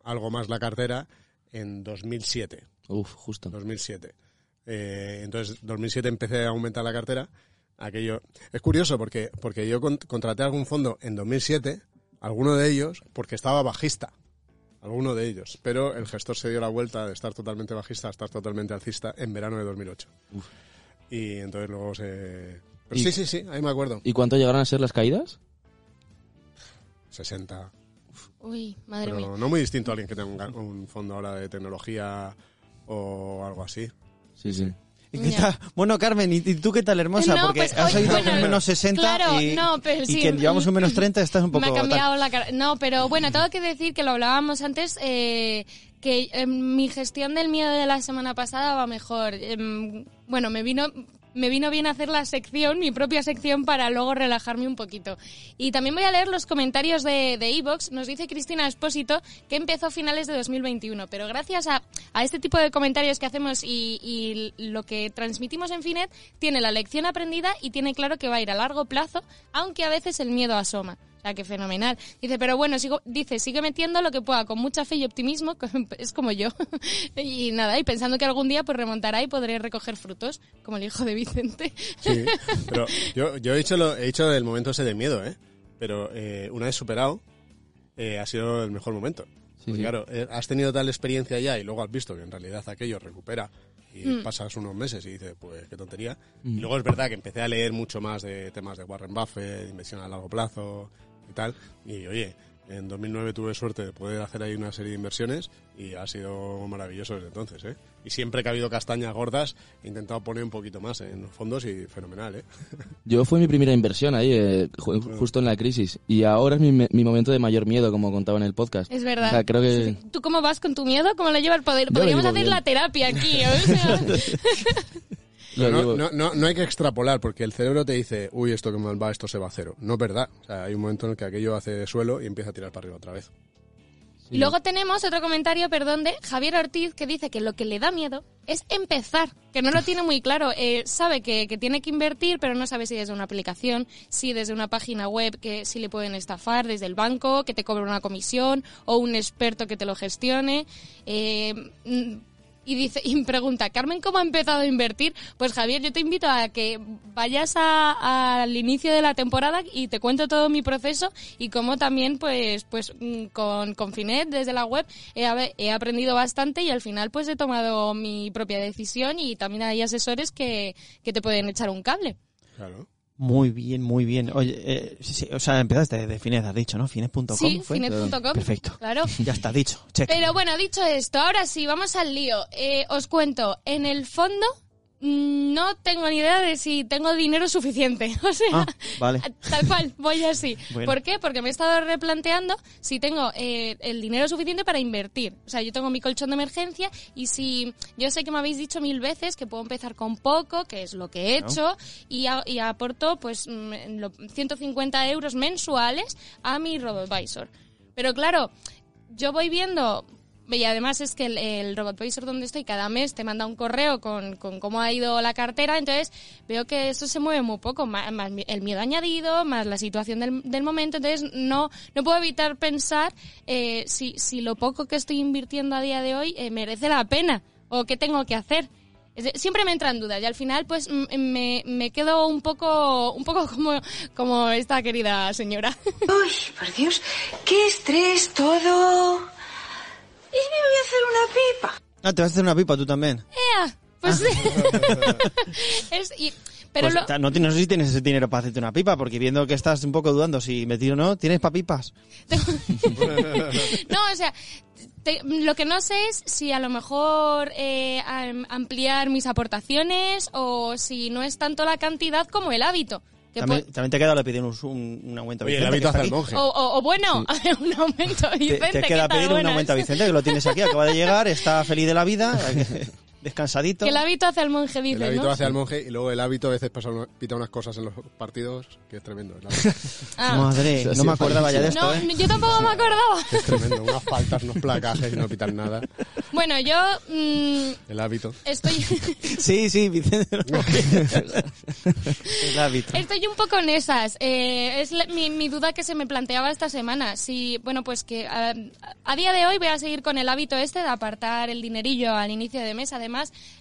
algo más la cartera en 2007. Uf, justo. 2007. Eh, entonces, 2007 empecé a aumentar la cartera. Aquello es curioso porque porque yo con- contraté algún fondo en 2007, alguno de ellos porque estaba bajista, alguno de ellos, pero el gestor se dio la vuelta de estar totalmente bajista a estar totalmente alcista en verano de 2008. Y entonces luego se pero sí, sí, sí, ahí me acuerdo. ¿Y cuánto llegaron a ser las caídas? 60. Uy, madre Pero mía. no muy distinto a alguien que tenga un, un fondo ahora de tecnología o algo así. Sí, sí. ¿Y qué Ya. tal? Bueno, Carmen, ¿y tú qué tal, hermosa? No, Porque pues, has oído bueno, un menos 60 claro, y, no, pero y sí, que llevamos un menos mm, 30, estás un poco... Me ha tal. cambiado la cara. No, pero bueno, tengo que decir que lo hablábamos antes, eh, que eh, mi gestión del miedo de la semana pasada va mejor. Em, bueno, me vino me vino bien hacer la sección, mi propia sección, para luego relajarme un poquito. Y también voy a leer los comentarios de Evox. Nos dice Cristina Espósito que empezó a finales de 2021, pero gracias a, a este tipo de comentarios que hacemos y, y lo que transmitimos en Finet, tiene la lección aprendida y tiene claro que va a ir a largo plazo, aunque a veces el miedo asoma. Sea, que fenomenal. Dice, pero bueno, sigo, dice, sigue metiendo lo que pueda con mucha fe y optimismo, es como yo. y nada, y pensando que algún día pues remontará y podré recoger frutos, como el hijo de Vicente. Sí, pero yo, yo he dicho lo, he dicho el momento ese de miedo, ¿eh? Pero eh, una vez superado, eh, ha sido el mejor momento. Sí, Porque sí. claro, eh, has tenido tal experiencia ya y luego has visto que en realidad aquello recupera y Mm. pasas unos meses y dices, pues qué tontería. Y luego es verdad que empecé a leer mucho más de temas de Warren Buffett, de inversión a largo plazo y tal. Y oye, en 2009 tuve suerte de poder hacer ahí una serie de inversiones y ha sido maravilloso desde entonces, ¿eh? Y siempre que ha habido castañas gordas, he intentado poner un poquito más en los fondos y fenomenal, ¿eh? Yo fue mi primera inversión ahí, eh, ju- justo en la crisis. Y ahora es mi, mi momento de mayor miedo, como contaba en el podcast. Es verdad. O sea, creo que... ¿Tú cómo vas con tu miedo? ¿Cómo lo llevas? Poder- Yo lo Podríamos hacer bien. la terapia aquí. o sea. no, no, no, no hay que extrapolar porque el cerebro te dice, uy, esto que mal va, esto se va a cero. No es verdad. O sea, hay un momento en el que aquello hace suelo y empieza a tirar para arriba otra vez. Y luego tenemos otro comentario, perdón, de Javier Ortiz, que dice que lo que le da miedo es empezar, que no lo tiene muy claro. Eh, sabe que, que tiene que invertir, pero no sabe si desde una aplicación, si desde una página web, que si le pueden estafar, desde el banco, que te cobre una comisión, o un experto que te lo gestione. Eh, y dice y pregunta, Carmen, ¿cómo ha empezado a invertir? Pues Javier, yo te invito a que vayas al inicio de la temporada y te cuento todo mi proceso y cómo también, pues, pues mm, con, con Finet desde la web he, he aprendido bastante y al final pues he tomado mi propia decisión y también hay asesores que, que te pueden echar un cable. Claro. Muy bien, muy bien. Oye, eh, sí, sí, o sea, empezaste de Finez, has dicho, ¿no? Finez.com Sí, fue. finet.com. Perfecto. Claro. Ya está dicho. Check. Pero bueno, dicho esto, ahora sí, vamos al lío. Eh, os cuento, en el fondo no tengo ni idea de si tengo dinero suficiente. O sea, Ah, vale. tal cual, voy así. Bueno. ¿Por qué? Porque me he estado replanteando si tengo eh, el dinero suficiente para invertir. O sea, yo tengo mi colchón de emergencia y si yo sé que me habéis dicho mil veces que puedo empezar con poco, que es lo que he hecho, y, a- y aporto pues mm, lo- 150 euros mensuales a mi RoboAdvisor. Pero claro, yo voy viendo, y además es que el, el RobotAdvisor donde estoy cada mes te manda un correo con, con cómo ha ido la cartera, entonces veo que eso se mueve muy poco, más, más el miedo añadido, más la situación del, del momento, entonces no, no puedo evitar pensar eh, si, si lo poco que estoy invirtiendo a día de hoy eh, merece la pena o qué tengo que hacer. Siempre me entran dudas y al final pues m- me, me quedo un poco, un poco como, como esta querida señora. Uy, por Dios, qué estrés todo. Y me voy a hacer una pipa. Ah, te vas a hacer una pipa tú también. ¡Ea! Pues es, y- pero Pues, lo- no, no sé si tienes ese dinero para hacerte una pipa, porque viendo que estás un poco dudando si metido o no, ¿tienes para pipas? no, o sea, te- lo que no sé es si a lo mejor eh, am- ampliar mis aportaciones o si no es tanto la cantidad como el hábito. También, también te queda le pedir un, un, un aumento a Oye, el Vicente, hace el aquí. monje. o, o- o bueno, un aumento, Te, Vicente. te ¿qué queda pedir un aumento a Vicente, que lo tienes aquí, acaba de llegar, está feliz de la vida, descansadito. Que el hábito hace al monje, El dices, hábito ¿no? hace al monje y luego el hábito a veces pasa una- pita unas cosas en los partidos que es tremendo. el hábito. Ah. Madre, no me acordaba ya de esto, No, ¿eh? yo tampoco me acordaba. Es tremendo. Unas faltas, unos placajes y no pitan nada. Bueno, yo mm, El hábito. estoy... Sí, sí, Vicente. el hábito. Estoy un poco en esas. Eh, es la- mi, mi duda que se me planteaba esta semana. Si, bueno, pues que a, a día de hoy voy a seguir con el hábito este de apartar el dinerillo al inicio de mes. Además,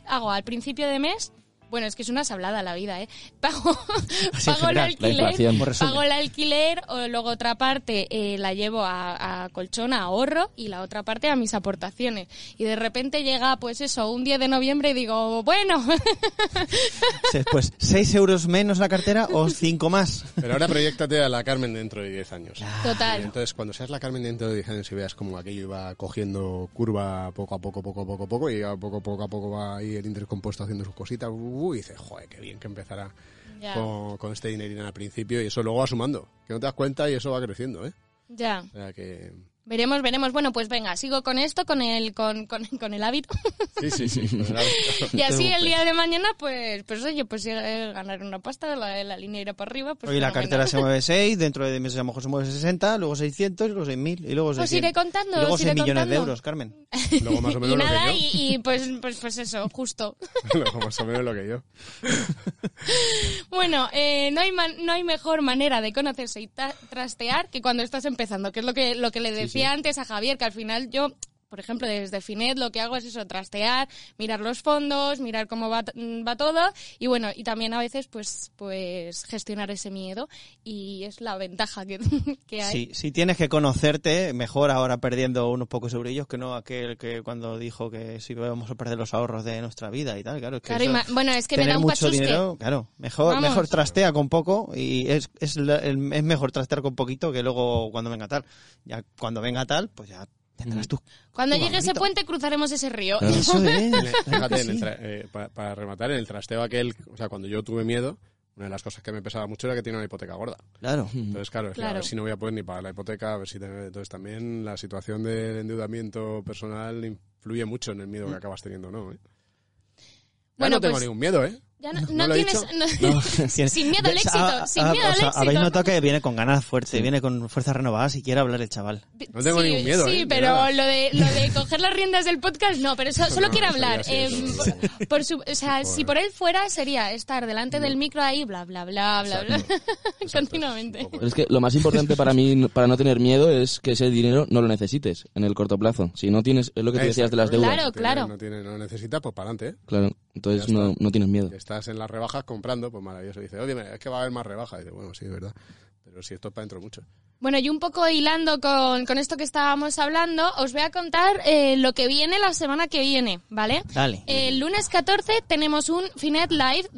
hago al principio de mes. Bueno, es que es una sablada la vida, ¿eh? Pago, pago el general, la alquiler, resumen. pago el alquiler, o luego otra parte eh, la llevo a, a colchón, a ahorro, y la otra parte a mis aportaciones. Y de repente llega, pues eso, un 10 de noviembre y digo, bueno, Pues, ¿6 euros menos la cartera o 5 más? Pero ahora proyectate a la Carmen dentro de 10 años. Y total. entonces, cuando seas la Carmen dentro de 10 años y veas como aquello iba cogiendo curva poco a poco, poco a poco, poco, y poco, poco a poco va ahí el intercompuesto haciendo sus cositas, uh, y dices, joder, qué bien que empezará Ya. con, con este dinerín al principio, y eso luego va sumando, que no te das cuenta y eso va creciendo, ¿eh? Ya. O sea que... Veremos, veremos. Bueno, pues venga, sigo con esto, con el, con, con, con el hábito. Sí, sí, sí. y así el día de mañana, pues, pues oye, pues eh, ganar una pasta, la, la línea irá para arriba. Pues Hoy la cartera se mueve 6, dentro de meses a lo mejor se mueve 60, luego 600, luego 6.000 y luego Pues 600. iré contando, Y luego os iré 6 millones de contando. euros, Carmen. Luego más o Y menos lo nada, que yo. y, y pues, pues, pues eso, justo. Luego más o menos lo que yo. Bueno, eh, no, hay man- no hay mejor manera de conocerse y ta- trastear que cuando estás empezando, que es lo que, lo que le decía antes a Javier, que al final yo, por ejemplo, desde Finet lo que hago es eso, trastear, mirar los fondos, mirar cómo va, t- va todo y bueno, y también a veces pues, pues gestionar ese miedo y es la ventaja que, que hay. Sí, si tienes que conocerte, mejor ahora perdiendo unos pocos eurillos que no aquel que cuando dijo que si vamos a perder los ahorros de nuestra vida y tal, claro. Es que Claro, eso- bueno, es que me tener da un mucho dinero, claro, mejor, Vamos. mejor trastea con poco y es, es, es mejor trastear con poquito que luego cuando venga tal. Ya cuando venga tal, pues ya tendrás tú. Cuando tu llegue ese puente cruzaremos ese río. Eso es. Fíjate, en el tra- eh, pa- para, rematar, en el trasteo aquel, o sea, cuando yo tuve miedo, una de las cosas que me pesaba mucho era que tenía una hipoteca gorda. Claro. Entonces, claro, es que a Claro. ver si no voy a poder ni pagar la hipoteca, a ver si te- entonces también la situación de endeudamiento personal influye mucho en el miedo que acabas teniendo, ¿no? ¿Eh? Ya Bueno, no tengo pues- ningún miedo, ¿eh? Ya no, ¿No no lo he tienes... no- sin miedo al éxito, ah, sin ah, miedo o al sea, éxito. Habéis notado que viene con ganas fuertes, viene con fuerza renovada si quiere hablar el chaval. No tengo sí, ningún miedo, Sí, ¿eh? Pero lo de, lo de coger las riendas del podcast no, pero eso, solo no, quiere hablar. Em, no. por, por su, o sea, si por él fuera sería estar delante del micro ahí, bla, bla, bla, bla, bla, continuamente. Pero es que lo más importante para mí, para no tener miedo, es que ese dinero no lo necesites en el corto plazo. Si no tienes, es lo que te decías de las deudas. Claro, claro. No, tiene, no necesita, pues para adelante, ¿eh? Claro, entonces no, está. no tienes miedo. Que estás en las rebajas comprando, pues maravilloso. Dice, oye, es que va a haber más rebajas. Dice, bueno, sí, es verdad. Pero si esto es para dentro mucho. Bueno, y un poco hilando con, con esto que estábamos hablando, os voy a contar eh, lo que viene la semana que viene, ¿vale? Dale. El lunes 14 tenemos un Finet Live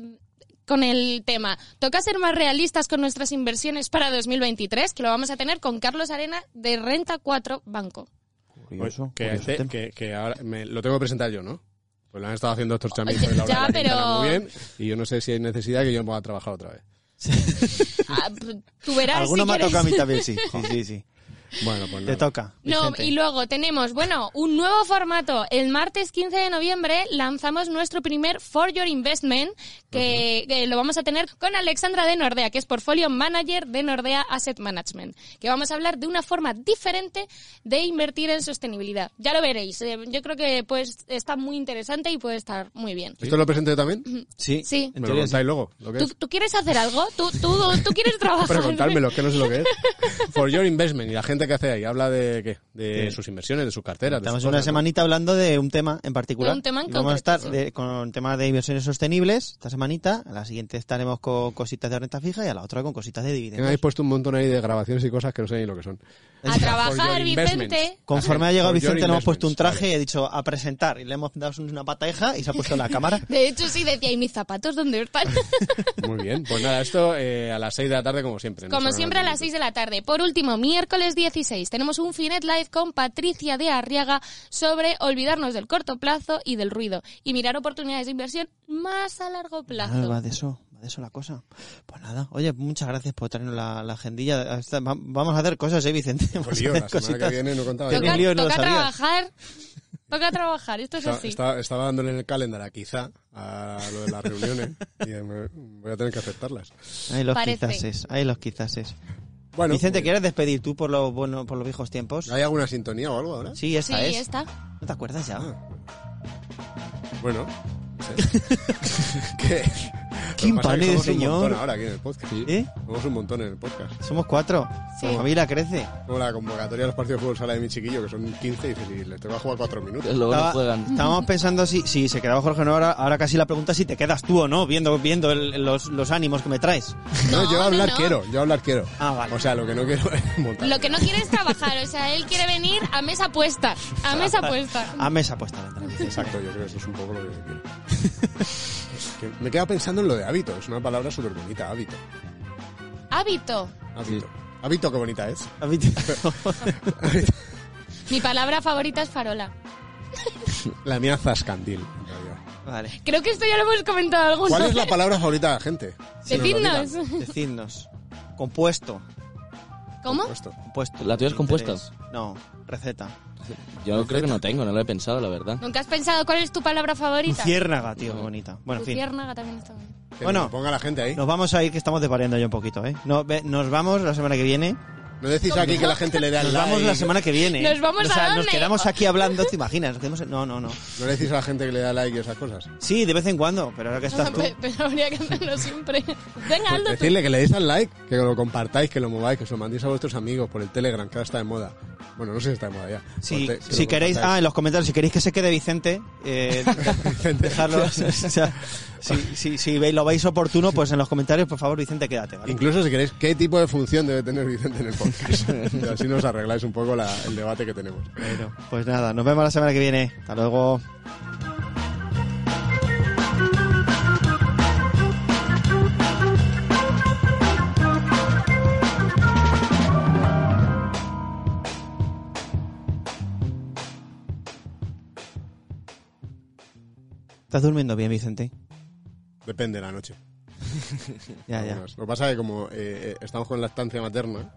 con el tema Toca ser más realistas con nuestras inversiones para 2023, que lo vamos a tener con Carlos Arena de Renta 4 Banco. Curioso, que, curioso este- que, que ahora me- lo tengo que presentar yo, ¿no? Pues lo han estado haciendo estos chamitos de la Ya, pero- muy bien. Y yo no sé si hay necesidad que yo me pueda trabajar otra vez. Ah, p- Tú verás Alguno si me ha quieres. tocado a mí también, sí. Sí, sí, sí. Bueno, pues Te toca. No, Vicente. y luego tenemos, bueno, un nuevo formato. El martes 15 de noviembre lanzamos nuestro primer For Your Investment, que, que lo vamos a tener con Alexandra de Nordea, que es Portfolio Manager de Nordea Asset Management, que vamos a hablar de una forma diferente de invertir en sostenibilidad. Ya lo veréis. eh, yo creo que pues está muy interesante y puede estar muy bien. ¿Esto lo presenté también? Sí, Sí. Me lo contáis luego. ¿Lo que ¿Tú, es? tú quieres hacer algo? ¿Tú, tú, tú quieres trabajar? Preguntármelo, que no sé lo que es. For your investment. Y la gente gente que hace ahí habla de qué? De Sí. sus inversiones, de sus carteras. de Estamos sus una cosas, ¿no? semanita hablando de un tema en particular. De un tema en Vamos a estar sí. de- con temas de inversiones sostenibles esta semanita. A la siguiente estaremos con cositas de renta fija y a la otra con cositas de Que me dividendos. habéis puesto un montón ahí de grabaciones y cosas que no sé ni lo que son. A trabajar. Vicente. Conforme ha llegado Vicente, le hemos puesto un traje y he dicho a presentar. Y le hemos dado una pataeja y se ha puesto la cámara. De hecho, sí decía, ¿y mis zapatos dónde están? Muy bien. Pues nada, esto eh, a las 6 de la tarde como siempre. Como siempre a las de 6 de la tarde. Por último, miércoles 16 tenemos un Finet Live con Patricia de Arriaga sobre olvidarnos del corto plazo y del ruido y mirar oportunidades de inversión más a largo Ah, plazo. va de eso, eso la cosa. Pues nada, oye, muchas gracias por traernos la, la agendilla. Esta- va- Vamos a hacer cosas, ¿eh, Vicente? YouTube. Vamos Pues a lío, hacer la semana que viene no contaba. Toca, lío no toca trabajar. Toca trabajar, esto es Estaba, así. estaba- estaba dándole en el calendar a quizá a lo de las reuniones y me- voy a tener que aceptarlas. Ahí los Parece. quizases, ahí los quizases. Bueno, Vicente, muy ¿quieres despedir tú por los, bueno, por los viejos tiempos? ¿hay alguna sintonía o algo ahora? Sí, Sí, esa es. está. ¿No te acuerdas ya? Ah. Bueno, no sé. ¿Qué? Que impane de somos un señor. montón ahora aquí en el podcast. ¿Eh? Somos un montón en el podcast. Somos cuatro. Sí. La familia crece. Como la convocatoria de los partidos de fútbol sala de mi chiquillo, que son 15, y dices, y le tengo que jugar 4 minutos. Luego no Estaba- juegan. estábamos pensando si, si se quedaba Jorge no ahora, ahora casi la pregunta es si te quedas tú o no, viendo, viendo el- los, los ánimos que me traes. No, No, yo hablar no. quiero, yo hablar quiero. Ah, vale. O sea, lo que no quiero es montar. Lo que no quiere es trabajar, o sea, él quiere venir a mesa puesta. A mesa puesta. A mesa puesta. Exacto, yo creo que eso es un poco lo que quiero. Que me queda pensando en lo de hábito, es una palabra súper bonita, hábito. Hábito. Hábito. Hábito, qué bonita es. Mi palabra favorita es farola. La mía zascandil, en realidad. Vale, Creo que esto ya lo hemos comentado alguna ¿Cuál es la palabra favorita de la gente? Si Decidnos. decidnos. Compuesto. ¿Cómo? Puesto. compuesto. ¿La tuya es compuesta? No, receta. Yo creo que no tengo, no lo he pensado, la verdad. ¿Nunca has pensado cuál es tu palabra favorita? Luciérnaga, tío, qué bonita. Bueno, en fin. Luciérnaga también está bien. Que Bueno. ponga la gente ahí. Nos vamos a ir, que estamos desvariando ya un poquito, ¿eh? No, nos vamos la semana que viene. No decís aquí que la gente le dé al Nos like. vamos la semana que viene. ¿Nos vamos o sea, a nos quedamos aquí hablando, ¿te imaginas? Nos quedamos en- No, no, no. No le decís a la gente que le da like y esas cosas. Sí, de vez en cuando, pero ahora que estás tú... Pe- Pero habría que hacerlo siempre. Venga, Aldo, tú. Decirle que le deis al like, que lo compartáis, que lo mováis, que se lo mandéis a vuestros amigos por el Telegram, que ahora está de moda. Bueno, no sé si está de moda ya. Si, te- queréis, ah, en los comentarios, si queréis que se quede Vicente, eh, dejarlo. o sea, si, si, si lo veis oportuno, pues en los comentarios, por favor, Vicente, quédate, ¿vale? Incluso si queréis, ¿qué tipo de función debe tener Vicente en el podcast? Y así nos arregláis un poco la- el debate que tenemos. Bueno, pues nada, nos vemos la semana que viene. Hasta luego. ¿Estás durmiendo bien, Vicente? Depende de la noche. Ya, ya. Lo que pasa es que como eh, eh, estamos con la estancia materna,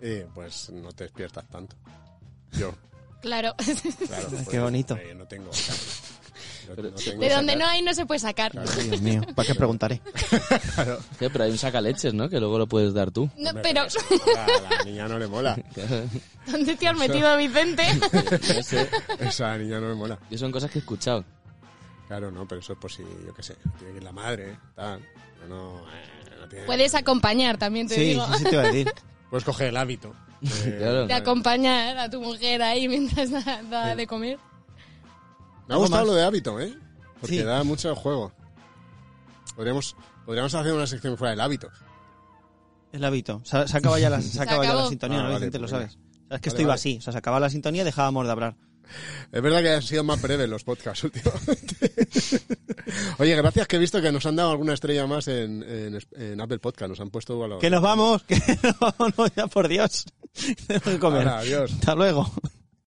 eh, pues no te despiertas tanto. Yo, Claro. claro. Qué pues, bonito. eh, no tengo... no- De donde sacar- no hay no se puede sacar. Dios mío, ¿para qué preguntaré? Claro. Sí, pero hay un sacaleches, ¿no? Que luego lo puedes dar tú. No, pero, eso A la niña no le mola. ¿dónde te has metido, Vicente? No sé. Eso a la niña no le mola. Y son cosas que he escuchado. Claro, no, pero eso es por si, yo qué sé, tiene que ir la madre, tal. Pero no, eh, no tiene... Puedes acompañar, también te Sí, digo. sí, sí te iba a decir. Puedes coger el hábito. Eh, Claro. De acompañar a tu mujer ahí mientras da, da de comer. Me ha ¿Algo gustado más? lo de hábito, ¿eh? Porque Sí. da mucho juego. Podríamos, podríamos hacer una sección fuera del hábito. El hábito. Se, se acaba ya la, se acaba ya la sintonía, Ah, ¿no, vale, Vicente? pues lo venga. sabes. Sabes que Vale, esto iba vale. así. O sea, se acababa la sintonía y dejábamos de hablar. Es verdad que han sido más breves los podcasts últimamente. Oye, gracias que he visto que nos han dado alguna estrella más en, en, en Apple Podcast. Nos han puesto valor. ¡Que nos vamos! ¡Que nos vamos! No, ya por Dios! Tengo que comer. Ahora, adiós. Hasta luego.